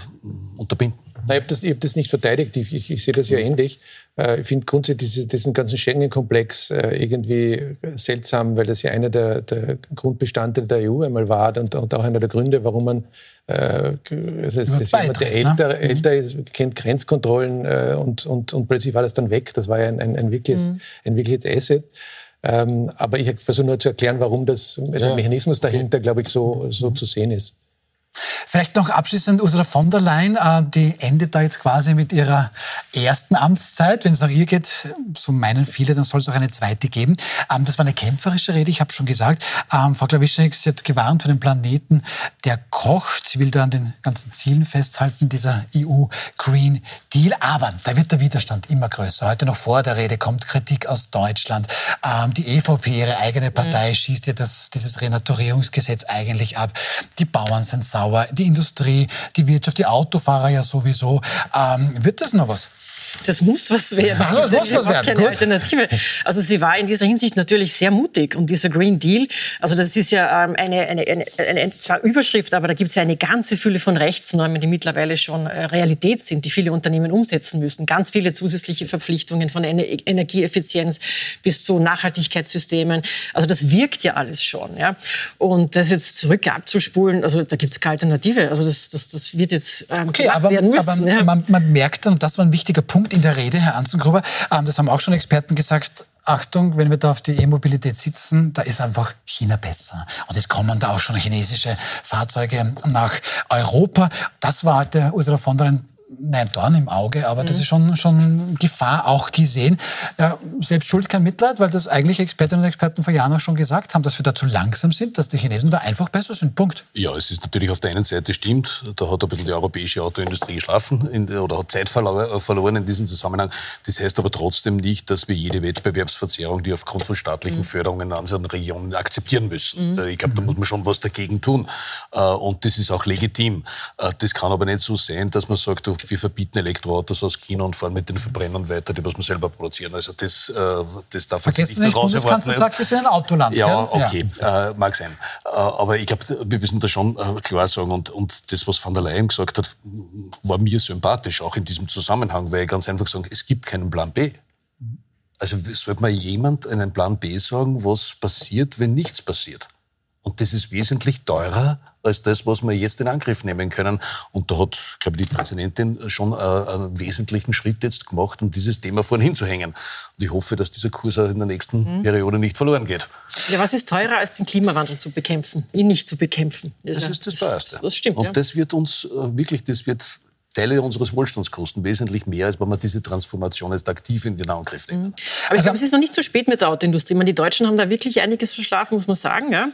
unterbinden.
Nein, ich habe das, hab das nicht verteidigt. Ich, ich, ich sehe das ja mhm. ähnlich. Äh, ich finde grundsätzlich diese, diesen ganzen Schengen-Komplex äh, irgendwie seltsam, weil das ja einer der, der Grundbestandteile der EU einmal war und, und auch einer der Gründe, warum man äh, also es ist jemand, der älter, ne? älter ist, kennt Grenzkontrollen äh, und, und, und plötzlich war das dann weg. Das war ja ein, ein, ein, wirkliches, mhm. ein wirkliches Asset. Ähm, aber ich versuche nur zu erklären, warum das, ja. der Mechanismus dahinter, glaube ich, so, so zu sehen ist.
Vielleicht noch abschließend Ursula von der Leyen, äh, die endet da jetzt quasi mit ihrer ersten Amtszeit. Wenn es nach ihr geht, so meinen viele, dann soll es auch eine zweite geben. Ähm, das war eine kämpferische Rede, ich habe schon gesagt. Ähm, Frau Klawischnik, sie hat gewarnt für den Planeten, der kocht. Sie will da an den ganzen Zielen festhalten, dieser EU Green Deal. Aber da wird der Widerstand immer größer. Heute noch vor der Rede kommt Kritik aus Deutschland. Ähm, die EVP, ihre eigene Partei, mhm. schießt ja das, dieses Renaturierungsgesetz eigentlich ab. Die Bauern sind sauer sauer, die Industrie, die Wirtschaft, die Autofahrer ja sowieso. Ähm, wird das noch was?
Das muss was werden.
Also, das muss was werden.
Keine Gut. Alternative. Also sie war in dieser Hinsicht natürlich sehr mutig. Und dieser Green Deal, also das ist ja ähm, eine, eine, eine, eine zwar Überschrift, aber da gibt es ja eine ganze Fülle von Rechtsnormen, die mittlerweile schon äh, Realität sind, die viele Unternehmen umsetzen müssen. Ganz viele zusätzliche Verpflichtungen von Energieeffizienz bis zu Nachhaltigkeitssystemen. Also das wirkt ja alles schon. Ja? Und das jetzt zurück abzuspulen, also da gibt es keine Alternative. Also das, das, das wird jetzt ähm,
okay, aber, werden müssen. Aber ja. man, man merkt dann, das war ein wichtiger Punkt, Punkt in der Rede, Herr Anzengruber, ähm, das haben auch schon Experten gesagt, Achtung, wenn wir da auf die E-Mobilität sitzen, da ist einfach China besser. Und es kommen da auch schon chinesische Fahrzeuge nach Europa. Das war der Ursula von der Leyen nein, Dorn im Auge, aber mhm. das ist schon, schon Gefahr auch gesehen. Ja, selbst Schuld kein Mitleid, weil das eigentlich Expertinnen und Experten vor Jahren auch schon gesagt haben, dass wir da zu langsam sind, dass die Chinesen da einfach besser sind. Punkt.
Ja, es ist natürlich auf der einen Seite stimmt, da hat ein bisschen die europäische Autoindustrie geschlafen in, oder hat Zeit verloren in diesem Zusammenhang. Das heißt aber trotzdem nicht, dass wir jede Wettbewerbsverzerrung, die aufgrund von staatlichen mhm. Förderungen in anderen Regionen akzeptieren müssen. Mhm. Äh, ich glaube, da muss man schon was dagegen tun. Äh, und das ist auch legitim. Äh, das kann aber nicht so sein, dass man sagt, wir verbieten Elektroautos aus China und fahren mit den Verbrennern weiter, die muss man selber produzieren. Also das, äh, das darf
man nicht nicht raus erwarten. sagt, wir sind ein Autoland.
Ja, okay, ja. Äh, mag sein. Äh, aber ich glaube, wir müssen da schon äh, klar sagen und, und das, was van der Leyen gesagt hat, war mir sympathisch, auch in diesem Zusammenhang, weil ich ganz einfach sagen, es gibt keinen Plan B. Also sollte mal jemand einen Plan B sagen, was passiert, wenn nichts passiert? Und das ist wesentlich teurer als das, was wir jetzt in Angriff nehmen können. Und da hat, glaube ich, die Präsidentin schon äh, einen wesentlichen Schritt jetzt gemacht, um dieses Thema vorhin hinzuhängen. Und ich hoffe, dass dieser Kurs auch in der nächsten mhm. Periode nicht verloren geht.
Ja, was ist teurer, als den Klimawandel zu bekämpfen, ihn nicht zu bekämpfen?
Das, das ist das Teuerste.
Das, stimmt.
Und
ja.
das wird uns äh, wirklich, das wird Teile unseres Wohlstands kosten, wesentlich mehr, als wenn man diese Transformation jetzt aktiv in den Angriff nimmt. Mhm.
Aber ich also, glaube, es ist noch nicht zu spät mit der Autoindustrie. meine, die Deutschen haben da wirklich einiges verschlafen, muss man sagen. Ja?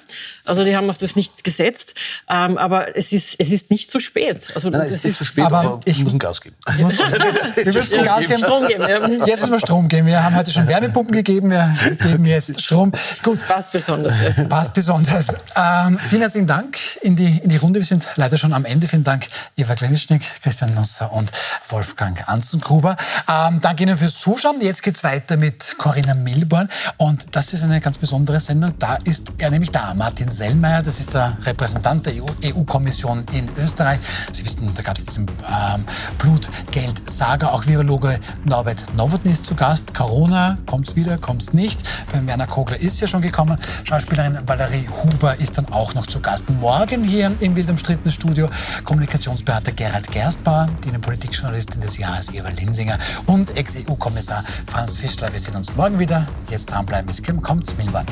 Also die haben auf das nicht gesetzt. Ähm, aber es ist, es ist nicht zu spät.
Also, nein, nein, es ist nicht zu spät, aber, aber ich muss Gas geben. *laughs*
wir müssen Gas geben. Strom geben. Ja. Jetzt müssen wir Strom geben. Wir haben heute schon Wärmepumpen gegeben. Wir geben jetzt Strom.
Gut. Passt besonders.
Passt besonders. Ähm, vielen herzlichen Dank in die, in die Runde. Wir sind leider schon am Ende. Vielen Dank, Eva Klemischnik, Christian Nusser und Wolfgang Anzengruber. Ähm, danke Ihnen fürs Zuschauen. Jetzt geht's weiter mit Corinna Milborn. Und das ist eine ganz besondere Sendung. Da ist er nämlich da, Martin Sellmeier. Das ist der Repräsentant der EU-Kommission e in Österreich. Sie wissen, da gab es diesen ähm, Blutgeld-Saga. Auch Virologe Norbert Nowotny ist zu Gast. Corona, kommt's wieder, kommt's nicht. Beim Werner Kogler ist ja schon gekommen. Schauspielerin Valerie Huber ist dann auch noch zu Gast. Morgen hier im wild umstrittenen Studio Kommunikationsberater Gerald Gerstbauer, die Politikjournalistin des Jahres Eva Linsinger und Ex-EU-Kommissar Franz Fischler. Wir sehen uns morgen wieder. Jetzt dranbleiben, es kommt Milwan.